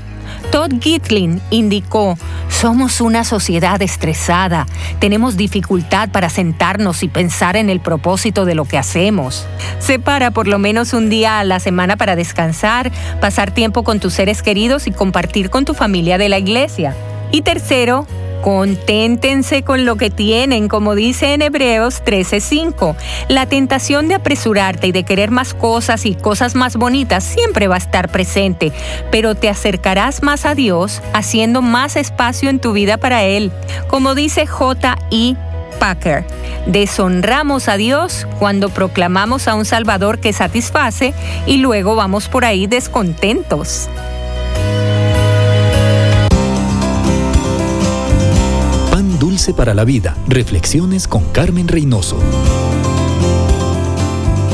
Todd Gitlin indicó, somos una sociedad estresada, tenemos dificultad para sentarnos y pensar en el propósito de lo que hacemos. Separa por lo menos un día a la semana para descansar, pasar tiempo con tus seres queridos y compartir con tu familia de la iglesia. Y tercero, Conténtense con lo que tienen, como dice en Hebreos 13:5. La tentación de apresurarte y de querer más cosas y cosas más bonitas siempre va a estar presente, pero te acercarás más a Dios haciendo más espacio en tu vida para Él. Como dice J.I. Packer. Deshonramos a Dios cuando proclamamos a un Salvador que satisface y luego vamos por ahí descontentos. Para la vida. Reflexiones con Carmen Reynoso.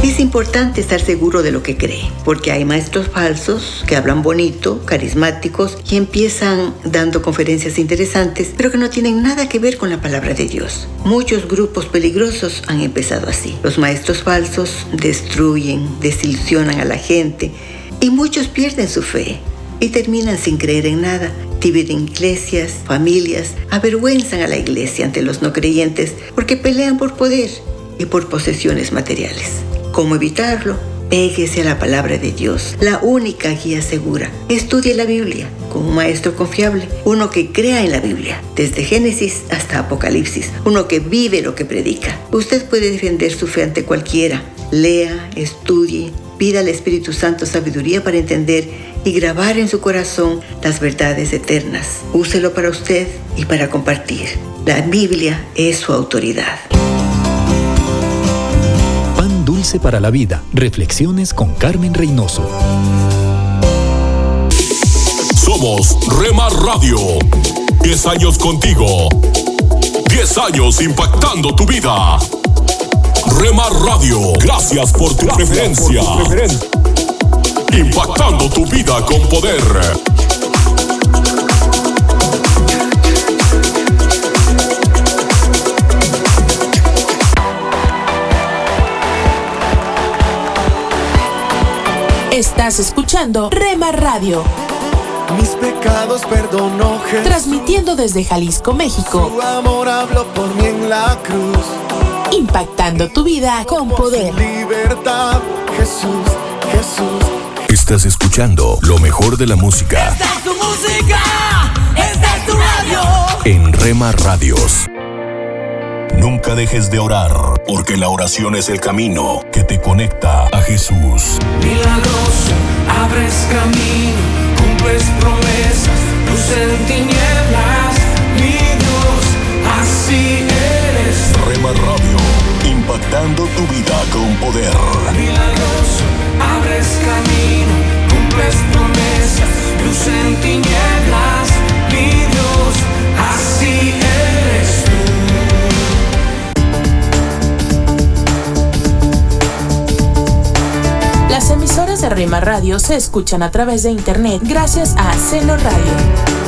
Es importante estar seguro de lo que cree, porque hay maestros falsos que hablan bonito, carismáticos y empiezan dando conferencias interesantes, pero que no tienen nada que ver con la palabra de Dios. Muchos grupos peligrosos han empezado así. Los maestros falsos destruyen, desilusionan a la gente y muchos pierden su fe y terminan sin creer en nada. Dividen iglesias, familias, avergüenzan a la iglesia ante los no creyentes porque pelean por poder y por posesiones materiales. ¿Cómo evitarlo? Péguese a la palabra de Dios, la única guía segura. Estudie la Biblia con un maestro confiable, uno que crea en la Biblia, desde Génesis hasta Apocalipsis, uno que vive lo que predica. Usted puede defender su fe ante cualquiera. Lea, estudie, pida al Espíritu Santo sabiduría para entender y grabar en su corazón las verdades eternas. Úselo para usted y para compartir. La Biblia es su autoridad. Pan dulce para la vida. Reflexiones con Carmen Reynoso. Somos Remar Radio. 10 años contigo. 10 años impactando tu vida. Remar Radio, gracias por tu preferencia. Impactando tu vida con poder. Estás escuchando Rema Radio. Mis pecados perdonó Jesús. Transmitiendo desde Jalisco, México. Su amor habló por mí en la cruz. Impactando tu vida con poder. Libertad, Jesús, Jesús. Estás escuchando lo mejor de la música Esta es tu música, esta es tu radio. en Rema Radios. Nunca dejes de orar, porque la oración es el camino que te conecta a Jesús. Milagroso, abres camino, cumples promesas, luz en tinieblas, mi Dios, así eres. Rema Radio, impactando tu vida con poder. Milagroso, abres camino, cumples promesas, luz en tinieblas, mi Dios, así eres tú. Las emisoras de Rema Radio se escuchan a través de internet gracias a Seno Radio.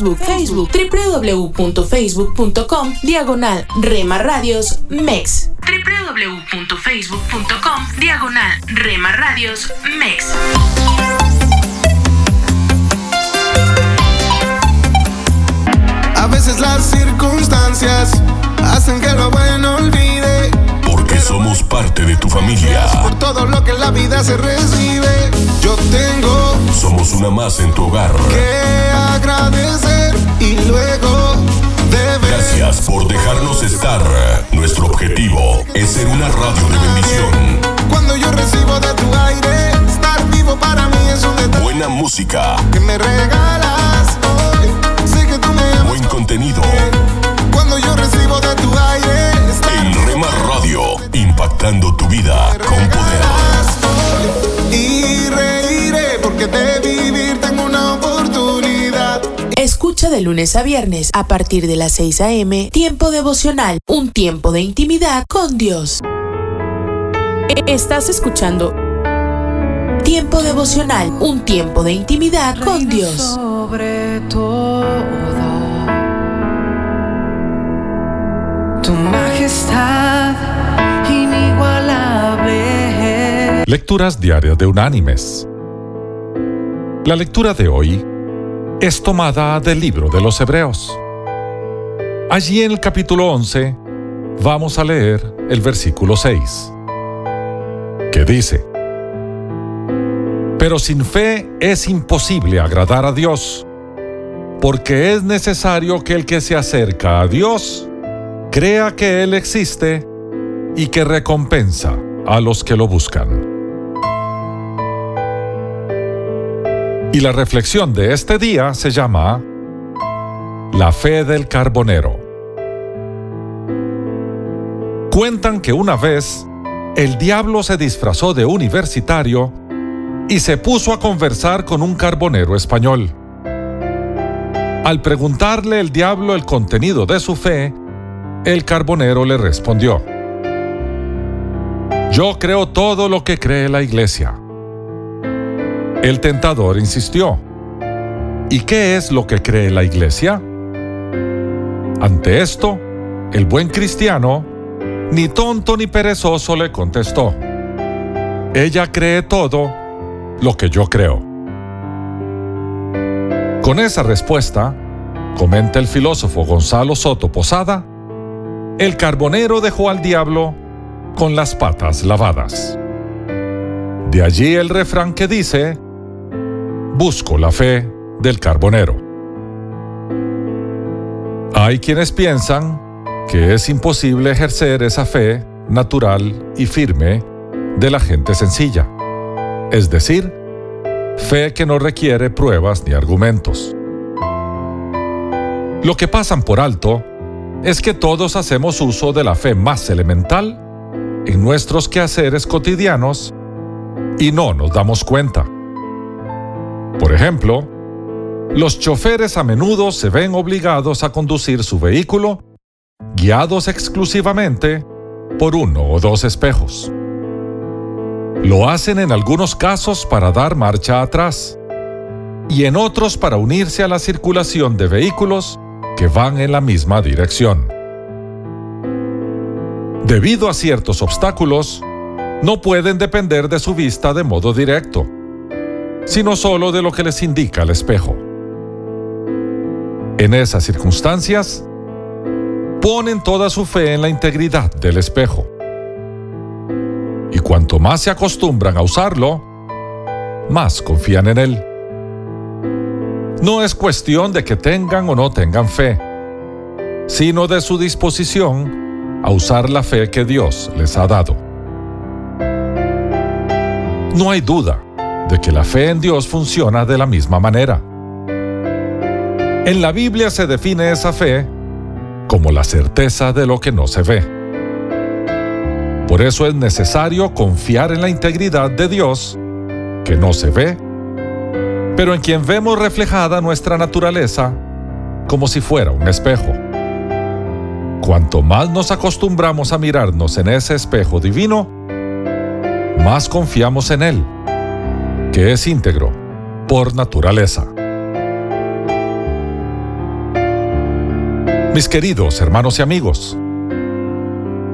Facebook, Facebook, www.facebook.com, diagonal Rema Radios MEX. www.facebook.com, diagonal Rema Radios MEX. A veces las circunstancias hacen que lo bueno olvide. Porque somos parte de tu familia. Por todo lo que en la vida se recibe, yo tengo Somos una más en tu hogar. que agradecer luego deber. Gracias por dejarnos estar. Nuestro objetivo es ser una radio de bendición. Cuando yo recibo de tu aire, estar vivo para mí es un detalle Buena música, que me regalas hoy. Sé que tú me buen contenido. Cuando yo recibo de tu aire, estar En Rema Radio, impactando vida con poder. Y reiré porque de una oportunidad. Escucha de lunes a viernes a partir de las 6 a.m. Tiempo devocional, un tiempo de intimidad con Dios. Estás escuchando Tiempo devocional, un tiempo de intimidad con Dios. Sobre todo, tu majestad inigualable. Lecturas diarias de Unánimes. La lectura de hoy es tomada del libro de los Hebreos. Allí en el capítulo 11 vamos a leer el versículo 6, que dice, Pero sin fe es imposible agradar a Dios, porque es necesario que el que se acerca a Dios crea que Él existe y que recompensa a los que lo buscan. Y la reflexión de este día se llama La fe del carbonero. Cuentan que una vez el diablo se disfrazó de universitario y se puso a conversar con un carbonero español. Al preguntarle el diablo el contenido de su fe, el carbonero le respondió, Yo creo todo lo que cree la iglesia. El tentador insistió, ¿y qué es lo que cree la iglesia? Ante esto, el buen cristiano, ni tonto ni perezoso, le contestó, ella cree todo lo que yo creo. Con esa respuesta, comenta el filósofo Gonzalo Soto Posada, el carbonero dejó al diablo con las patas lavadas. De allí el refrán que dice, busco la fe del carbonero. Hay quienes piensan que es imposible ejercer esa fe natural y firme de la gente sencilla, es decir, fe que no requiere pruebas ni argumentos. Lo que pasan por alto es que todos hacemos uso de la fe más elemental en nuestros quehaceres cotidianos y no nos damos cuenta. Por ejemplo, los choferes a menudo se ven obligados a conducir su vehículo guiados exclusivamente por uno o dos espejos. Lo hacen en algunos casos para dar marcha atrás y en otros para unirse a la circulación de vehículos que van en la misma dirección. Debido a ciertos obstáculos, no pueden depender de su vista de modo directo, sino solo de lo que les indica el espejo. En esas circunstancias, ponen toda su fe en la integridad del espejo. Y cuanto más se acostumbran a usarlo, más confían en él. No es cuestión de que tengan o no tengan fe, sino de su disposición a usar la fe que Dios les ha dado. No hay duda de que la fe en Dios funciona de la misma manera. En la Biblia se define esa fe como la certeza de lo que no se ve. Por eso es necesario confiar en la integridad de Dios, que no se ve, pero en quien vemos reflejada nuestra naturaleza como si fuera un espejo. Cuanto más nos acostumbramos a mirarnos en ese espejo divino, más confiamos en Él, que es íntegro por naturaleza. Mis queridos hermanos y amigos,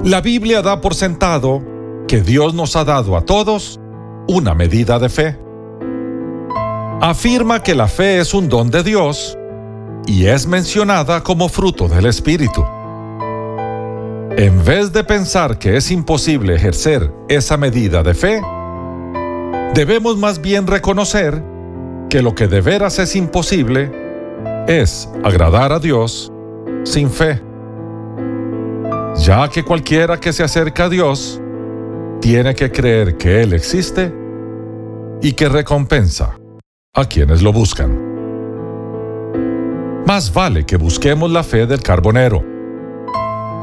la Biblia da por sentado que Dios nos ha dado a todos una medida de fe. Afirma que la fe es un don de Dios y es mencionada como fruto del Espíritu. En vez de pensar que es imposible ejercer esa medida de fe, debemos más bien reconocer que lo que de veras es imposible es agradar a Dios sin fe, ya que cualquiera que se acerca a Dios tiene que creer que Él existe y que recompensa a quienes lo buscan. Más vale que busquemos la fe del carbonero,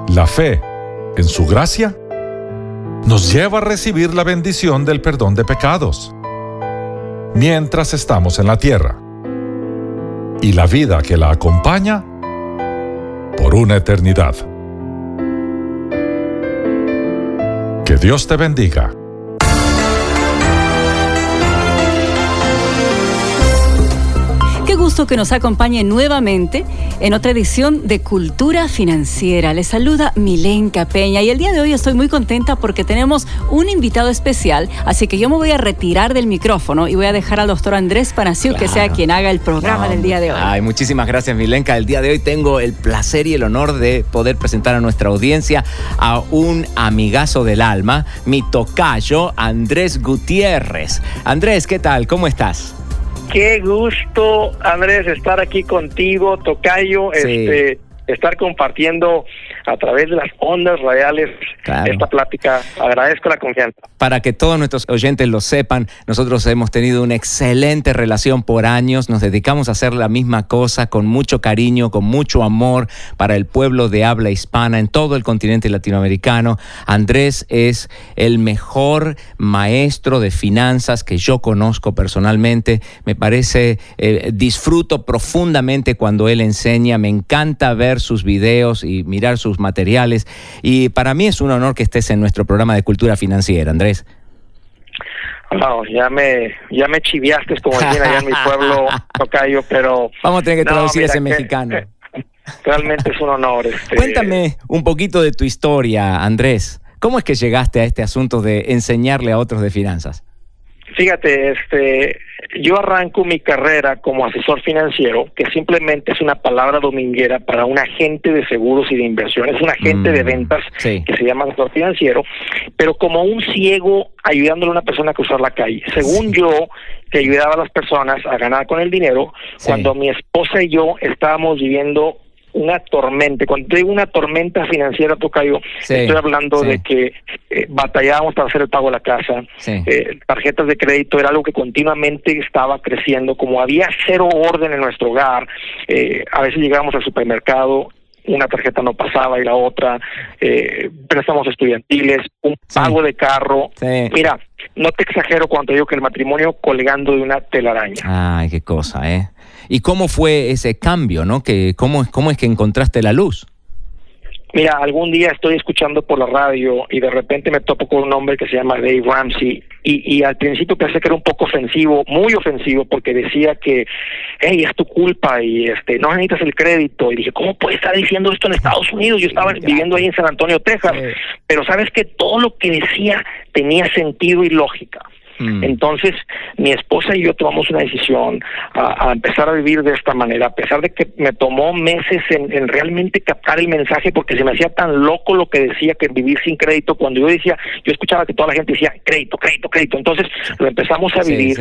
la fe en su gracia nos lleva a recibir la bendición del perdón de pecados mientras estamos en la tierra y la vida que la acompaña por una eternidad. Que Dios te bendiga. Gusto que nos acompañe nuevamente en otra edición de Cultura Financiera. Les saluda Milenka Peña y el día de hoy estoy muy contenta porque tenemos un invitado especial, así que yo me voy a retirar del micrófono y voy a dejar al doctor Andrés Panaciu que sea quien haga el programa del día de hoy. Ay, muchísimas gracias Milenka. El día de hoy tengo el placer y el honor de poder presentar a nuestra audiencia a un amigazo del alma, mi tocayo Andrés Gutiérrez. Andrés, ¿qué tal? ¿Cómo estás? Qué gusto, Andrés, estar aquí contigo, Tocayo, este, estar compartiendo a través de las ondas radiales esta plática. Agradezco la confianza. Para que todos nuestros oyentes lo sepan, nosotros hemos tenido una excelente relación por años, nos dedicamos a hacer la misma cosa con mucho cariño, con mucho amor para el pueblo de habla hispana en todo el continente latinoamericano. Andrés es el mejor maestro de finanzas que yo conozco personalmente. Me parece, eh, disfruto profundamente cuando él enseña, me encanta ver sus videos y mirar sus materiales. Y para mí es un honor que estés en nuestro programa de cultura financiera, Andrés. ya me, ya me chiviaste, como dicen allá en mi pueblo, Tocayo, pero... Vamos a tener que traducir ese mexicano. Realmente es un honor. Este... Cuéntame un poquito de tu historia, Andrés. ¿Cómo es que llegaste a este asunto de enseñarle a otros de finanzas? Fíjate, este, yo arranco mi carrera como asesor financiero, que simplemente es una palabra dominguera para un agente de seguros y de inversiones, un agente de mm, ventas que se llama asesor financiero, pero como un ciego ayudándole a una persona a cruzar la calle. Según yo, que ayudaba a las personas a ganar con el dinero, cuando mi esposa y yo estábamos viviendo una tormenta. Cuando digo una tormenta financiera, Tocayo, estoy hablando de que eh, batallábamos para hacer el pago de la casa. Eh, tarjetas de crédito era algo que continuamente estaba creciendo. Como había cero orden en nuestro hogar, eh, a veces llegábamos al supermercado una tarjeta no pasaba y la otra, eh, préstamos estudiantiles, un pago de carro. Mira, no te exagero cuando digo que el matrimonio colgando de una telaraña. Ay, qué cosa, ¿eh? ¿Y cómo fue ese cambio, no? Que, cómo, ¿Cómo es que encontraste la luz? Mira, algún día estoy escuchando por la radio y de repente me topo con un hombre que se llama Dave Ramsey y, y al principio pensé que era un poco ofensivo, muy ofensivo, porque decía que, hey, es tu culpa y este no necesitas el crédito. Y dije, ¿cómo puede estar diciendo esto en Estados Unidos? Yo estaba viviendo ahí en San Antonio, Texas. Pero sabes que todo lo que decía tenía sentido y lógica. Mm. Entonces, mi esposa y yo tomamos una decisión a, empezar a vivir de esta manera, a pesar de que me tomó meses en, realmente captar el mensaje, porque se me hacía tan loco lo que decía que vivir sin crédito, cuando yo decía, yo escuchaba que toda la gente decía crédito, crédito, crédito, entonces lo empezamos a vivir.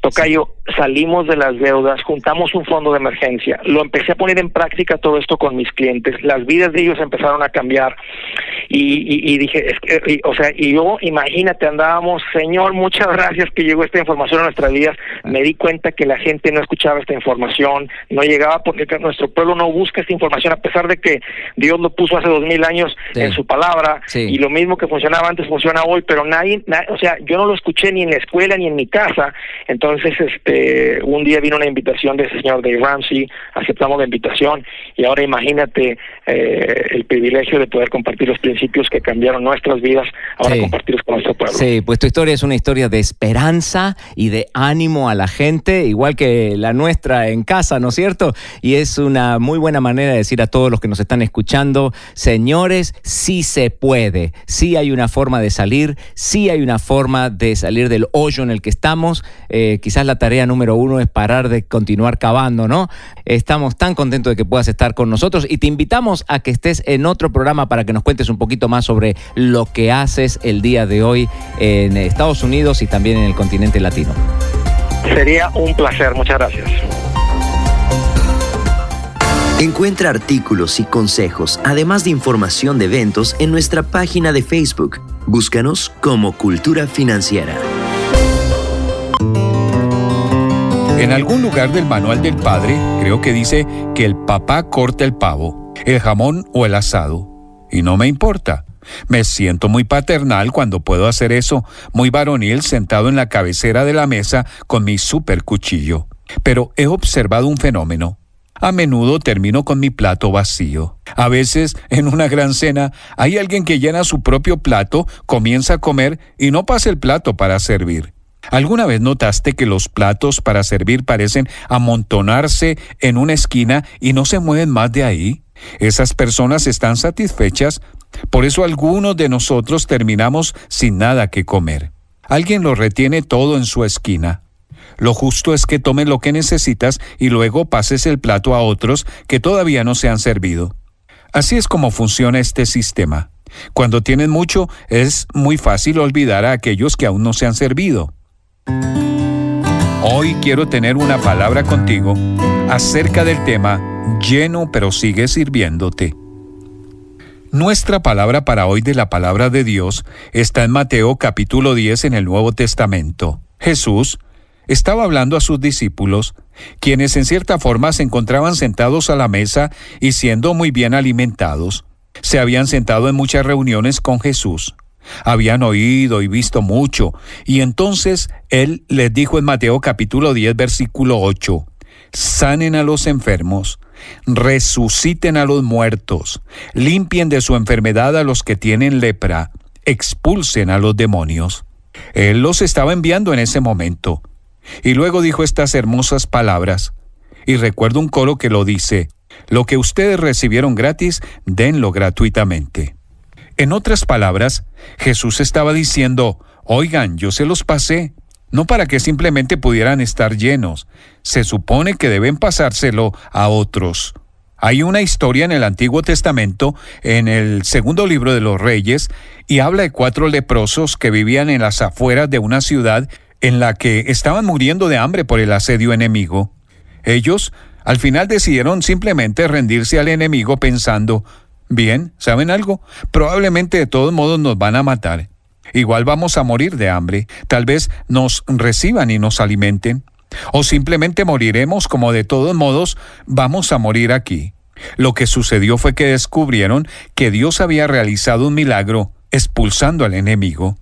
Tocayo, salimos de las deudas, juntamos un fondo de emergencia, lo empecé a poner en práctica todo esto con mis clientes, las vidas de ellos empezaron a cambiar. Y, dije, es que, o sea, y yo, imagínate, andábamos, Señor, muchas gracias que llegó esta información a nuestras vidas, me di cuenta que la gente no escuchaba esta información, no llegaba porque nuestro pueblo no busca esta información, a pesar de que Dios lo puso hace dos mil años en su palabra y lo mismo que funcionaba antes funciona hoy, pero nadie, o sea, yo no lo escuché ni en la escuela ni en mi casa, entonces, este, un día vino una invitación de ese señor Dave Ramsey, aceptamos la invitación y ahora imagínate eh, el privilegio de poder compartir los principios que cambiaron nuestras vidas, ahora compartirlos con nuestro pueblo. Sí, pues tu historia es una historia de esperanza y de ánimo a la gente, igual que la nuestra en casa, ¿no es cierto? Y es una muy buena manera de decir a todos los que nos están escuchando, señores, sí se puede, sí hay una forma de salir, sí hay una forma de salir del hoyo en el que estamos. Eh, quizás la tarea número uno es parar de continuar cavando, ¿no? Estamos tan contentos de que puedas estar con nosotros y te invitamos a que estés en otro programa para que nos cuentes un poquito más sobre lo que haces el día de hoy en Estados Unidos y también en el continente latino. Sería un placer, muchas gracias. Encuentra artículos y consejos, además de información de eventos, en nuestra página de Facebook. Búscanos como Cultura Financiera. En algún lugar del manual del padre creo que dice que el papá corta el pavo, el jamón o el asado. Y no me importa. Me siento muy paternal cuando puedo hacer eso, muy varonil sentado en la cabecera de la mesa con mi super cuchillo. Pero he observado un fenómeno. A menudo termino con mi plato vacío. A veces, en una gran cena, hay alguien que llena su propio plato, comienza a comer y no pasa el plato para servir. ¿Alguna vez notaste que los platos para servir parecen amontonarse en una esquina y no se mueven más de ahí? Esas personas están satisfechas, por eso algunos de nosotros terminamos sin nada que comer. Alguien lo retiene todo en su esquina. Lo justo es que tomes lo que necesitas y luego pases el plato a otros que todavía no se han servido. Así es como funciona este sistema. Cuando tienes mucho, es muy fácil olvidar a aquellos que aún no se han servido. Hoy quiero tener una palabra contigo acerca del tema lleno pero sigue sirviéndote. Nuestra palabra para hoy de la palabra de Dios está en Mateo capítulo 10 en el Nuevo Testamento. Jesús estaba hablando a sus discípulos, quienes en cierta forma se encontraban sentados a la mesa y siendo muy bien alimentados. Se habían sentado en muchas reuniones con Jesús. Habían oído y visto mucho, y entonces él les dijo en Mateo capítulo 10 versículo 8, sanen a los enfermos, resuciten a los muertos, limpien de su enfermedad a los que tienen lepra, expulsen a los demonios. Él los estaba enviando en ese momento. Y luego dijo estas hermosas palabras. Y recuerdo un coro que lo dice, lo que ustedes recibieron gratis, denlo gratuitamente. En otras palabras, Jesús estaba diciendo, oigan, yo se los pasé, no para que simplemente pudieran estar llenos, se supone que deben pasárselo a otros. Hay una historia en el Antiguo Testamento, en el segundo libro de los Reyes, y habla de cuatro leprosos que vivían en las afueras de una ciudad en la que estaban muriendo de hambre por el asedio enemigo. Ellos al final decidieron simplemente rendirse al enemigo pensando, bien, ¿saben algo? Probablemente de todos modos nos van a matar. Igual vamos a morir de hambre. Tal vez nos reciban y nos alimenten. O simplemente moriremos como de todos modos vamos a morir aquí. Lo que sucedió fue que descubrieron que Dios había realizado un milagro expulsando al enemigo.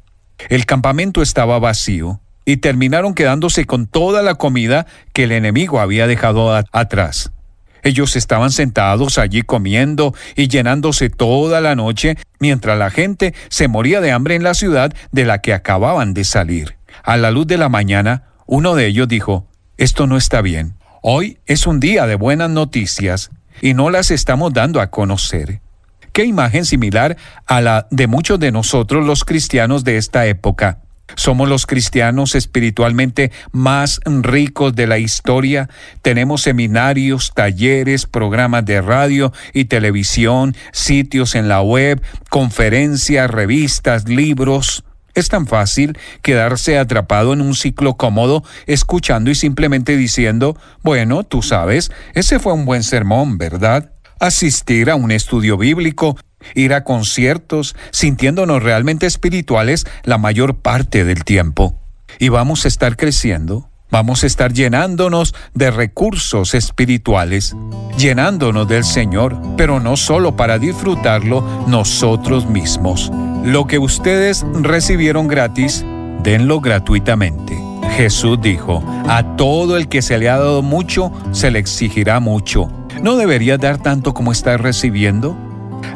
El campamento estaba vacío y terminaron quedándose con toda la comida que el enemigo había dejado atrás. Ellos estaban sentados allí comiendo y llenándose toda la noche mientras la gente se moría de hambre en la ciudad de la que acababan de salir. A la luz de la mañana, uno de ellos dijo, esto no está bien. Hoy es un día de buenas noticias y no las estamos dando a conocer. Qué imagen similar a la de muchos de nosotros los cristianos de esta época. Somos los cristianos espiritualmente más ricos de la historia. Tenemos seminarios, talleres, programas de radio y televisión, sitios en la web, conferencias, revistas, libros. Es tan fácil quedarse atrapado en un ciclo cómodo, escuchando y simplemente diciendo, bueno, tú sabes, ese fue un buen sermón, ¿verdad? Asistir a un estudio bíblico, ir a conciertos, sintiéndonos realmente espirituales la mayor parte del tiempo. Y vamos a estar creciendo, vamos a estar llenándonos de recursos espirituales, llenándonos del Señor, pero no solo para disfrutarlo nosotros mismos. Lo que ustedes recibieron gratis, denlo gratuitamente. Jesús dijo, a todo el que se le ha dado mucho, se le exigirá mucho. ¿No debería dar tanto como está recibiendo?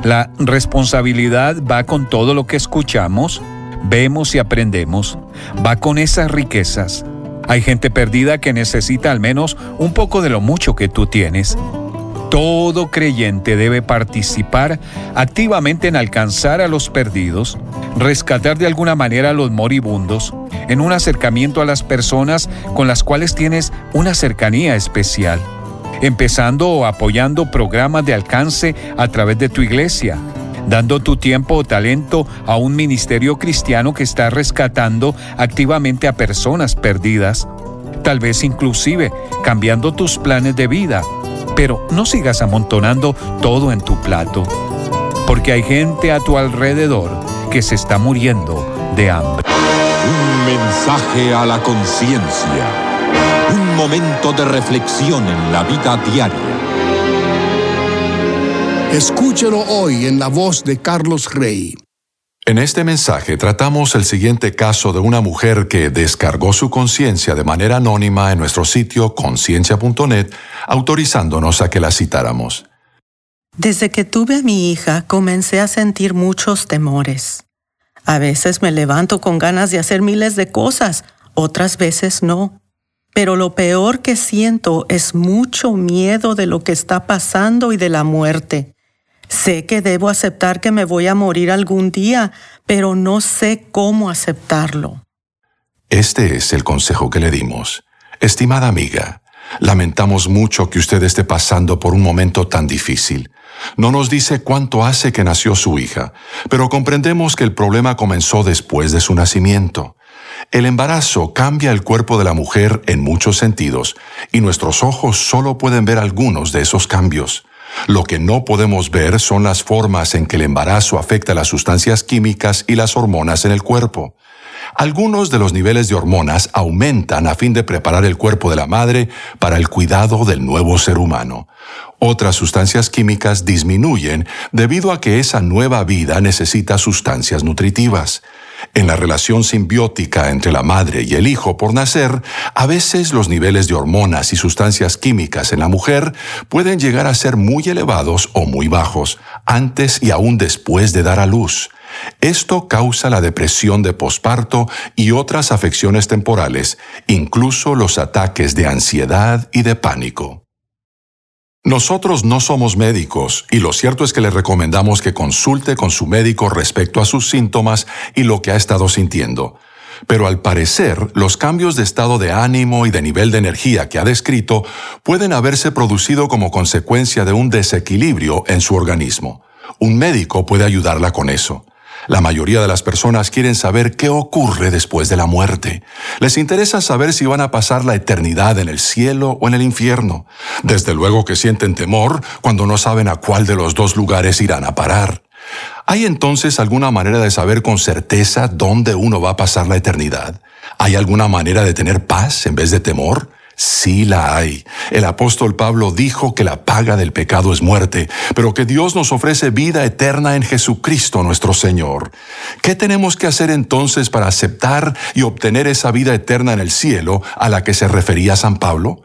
La responsabilidad va con todo lo que escuchamos, vemos y aprendemos, va con esas riquezas. Hay gente perdida que necesita al menos un poco de lo mucho que tú tienes. Todo creyente debe participar activamente en alcanzar a los perdidos, rescatar de alguna manera a los moribundos, en un acercamiento a las personas con las cuales tienes una cercanía especial empezando o apoyando programas de alcance a través de tu iglesia, dando tu tiempo o talento a un ministerio cristiano que está rescatando activamente a personas perdidas, tal vez inclusive cambiando tus planes de vida, pero no sigas amontonando todo en tu plato, porque hay gente a tu alrededor que se está muriendo de hambre. Un mensaje a la conciencia momento de reflexión en la vida diaria. Escúchelo hoy en la voz de Carlos Rey. En este mensaje tratamos el siguiente caso de una mujer que descargó su conciencia de manera anónima en nuestro sitio conciencia.net, autorizándonos a que la citáramos. Desde que tuve a mi hija comencé a sentir muchos temores. A veces me levanto con ganas de hacer miles de cosas, otras veces no. Pero lo peor que siento es mucho miedo de lo que está pasando y de la muerte. Sé que debo aceptar que me voy a morir algún día, pero no sé cómo aceptarlo. Este es el consejo que le dimos. Estimada amiga, lamentamos mucho que usted esté pasando por un momento tan difícil. No nos dice cuánto hace que nació su hija, pero comprendemos que el problema comenzó después de su nacimiento. El embarazo cambia el cuerpo de la mujer en muchos sentidos, y nuestros ojos solo pueden ver algunos de esos cambios. Lo que no podemos ver son las formas en que el embarazo afecta las sustancias químicas y las hormonas en el cuerpo. Algunos de los niveles de hormonas aumentan a fin de preparar el cuerpo de la madre para el cuidado del nuevo ser humano. Otras sustancias químicas disminuyen debido a que esa nueva vida necesita sustancias nutritivas. En la relación simbiótica entre la madre y el hijo por nacer, a veces los niveles de hormonas y sustancias químicas en la mujer pueden llegar a ser muy elevados o muy bajos, antes y aún después de dar a luz. Esto causa la depresión de posparto y otras afecciones temporales, incluso los ataques de ansiedad y de pánico. Nosotros no somos médicos y lo cierto es que le recomendamos que consulte con su médico respecto a sus síntomas y lo que ha estado sintiendo. Pero al parecer, los cambios de estado de ánimo y de nivel de energía que ha descrito pueden haberse producido como consecuencia de un desequilibrio en su organismo. Un médico puede ayudarla con eso. La mayoría de las personas quieren saber qué ocurre después de la muerte. Les interesa saber si van a pasar la eternidad en el cielo o en el infierno. Desde luego que sienten temor cuando no saben a cuál de los dos lugares irán a parar. ¿Hay entonces alguna manera de saber con certeza dónde uno va a pasar la eternidad? ¿Hay alguna manera de tener paz en vez de temor? Sí la hay. El apóstol Pablo dijo que la paga del pecado es muerte, pero que Dios nos ofrece vida eterna en Jesucristo nuestro Señor. ¿Qué tenemos que hacer entonces para aceptar y obtener esa vida eterna en el cielo a la que se refería San Pablo?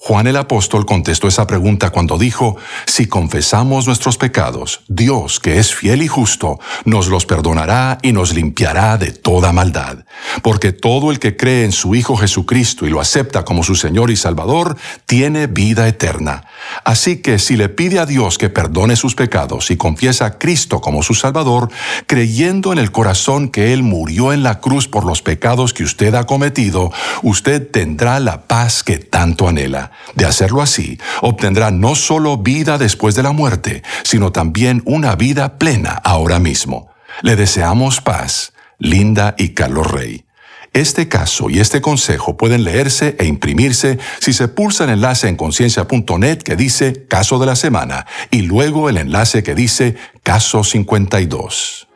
Juan el apóstol contestó esa pregunta cuando dijo, si confesamos nuestros pecados, Dios, que es fiel y justo, nos los perdonará y nos limpiará de toda maldad. Porque todo el que cree en su Hijo Jesucristo y lo acepta como su Señor y Salvador, tiene vida eterna. Así que si le pide a Dios que perdone sus pecados y confiesa a Cristo como su Salvador, creyendo en el corazón que Él murió en la cruz por los pecados que usted ha cometido, usted tendrá la paz que tanto anhela. De hacerlo así, obtendrá no solo vida después de la muerte, sino también una vida plena ahora mismo. Le deseamos paz, Linda y Carlos Rey. Este caso y este consejo pueden leerse e imprimirse si se pulsa el enlace en conciencia.net que dice Caso de la Semana y luego el enlace que dice Caso 52.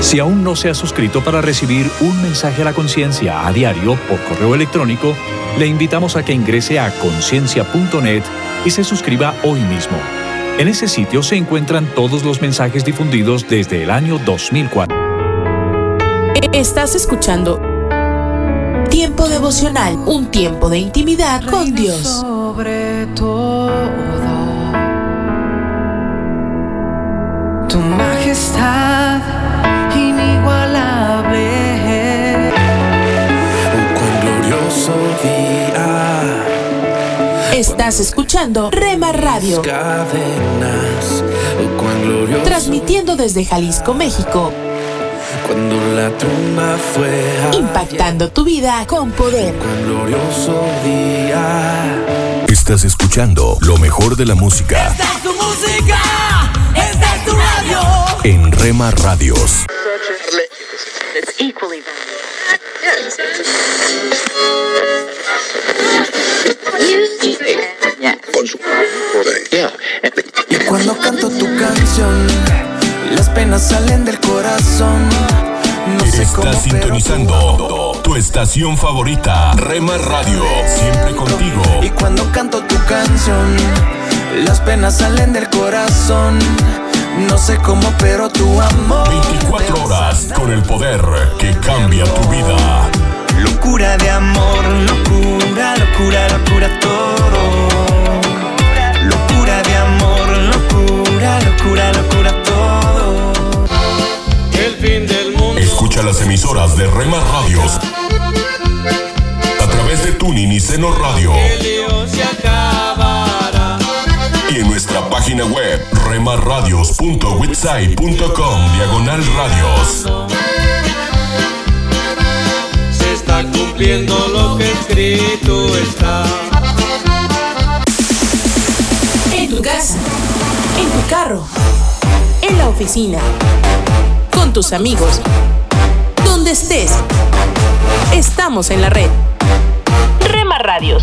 Si aún no se ha suscrito para recibir un mensaje a la conciencia a diario por correo electrónico, le invitamos a que ingrese a conciencia.net y se suscriba hoy mismo. En ese sitio se encuentran todos los mensajes difundidos desde el año 2004. Estás escuchando Tiempo devocional, un tiempo de intimidad con Dios. Sobre todo, tu majestad día. Estás escuchando Rema Radio, Cadenas, oh, transmitiendo desde Jalisco, México, Cuando la tumba fue impactando tu vida con poder. cuán glorioso día. Estás escuchando lo mejor de la música Esta es tu música, esta es tu radio. en Rema Radios. Y cuando canto tu canción, las penas salen del corazón. No sé cómo, Estás pero sintonizando tu estación favorita, Rema Radio. Siempre contigo. Y cuando canto tu canción, las penas salen del corazón. No sé cómo, pero tu amor. 24 horas con el poder que cambia tu vida. Locura de amor, locura, locura, locura todo. Locura de amor, locura, locura, locura todo. El fin del mundo. Escucha las emisoras de Rema Radios. A través de Tuning y Seno Radio. Y en nuestra página web remarradios.witsai.com diagonal radios. Se está cumpliendo lo que escrito está. En tu casa, en tu carro, en la oficina, con tus amigos, donde estés. Estamos en la red. Rema Radios.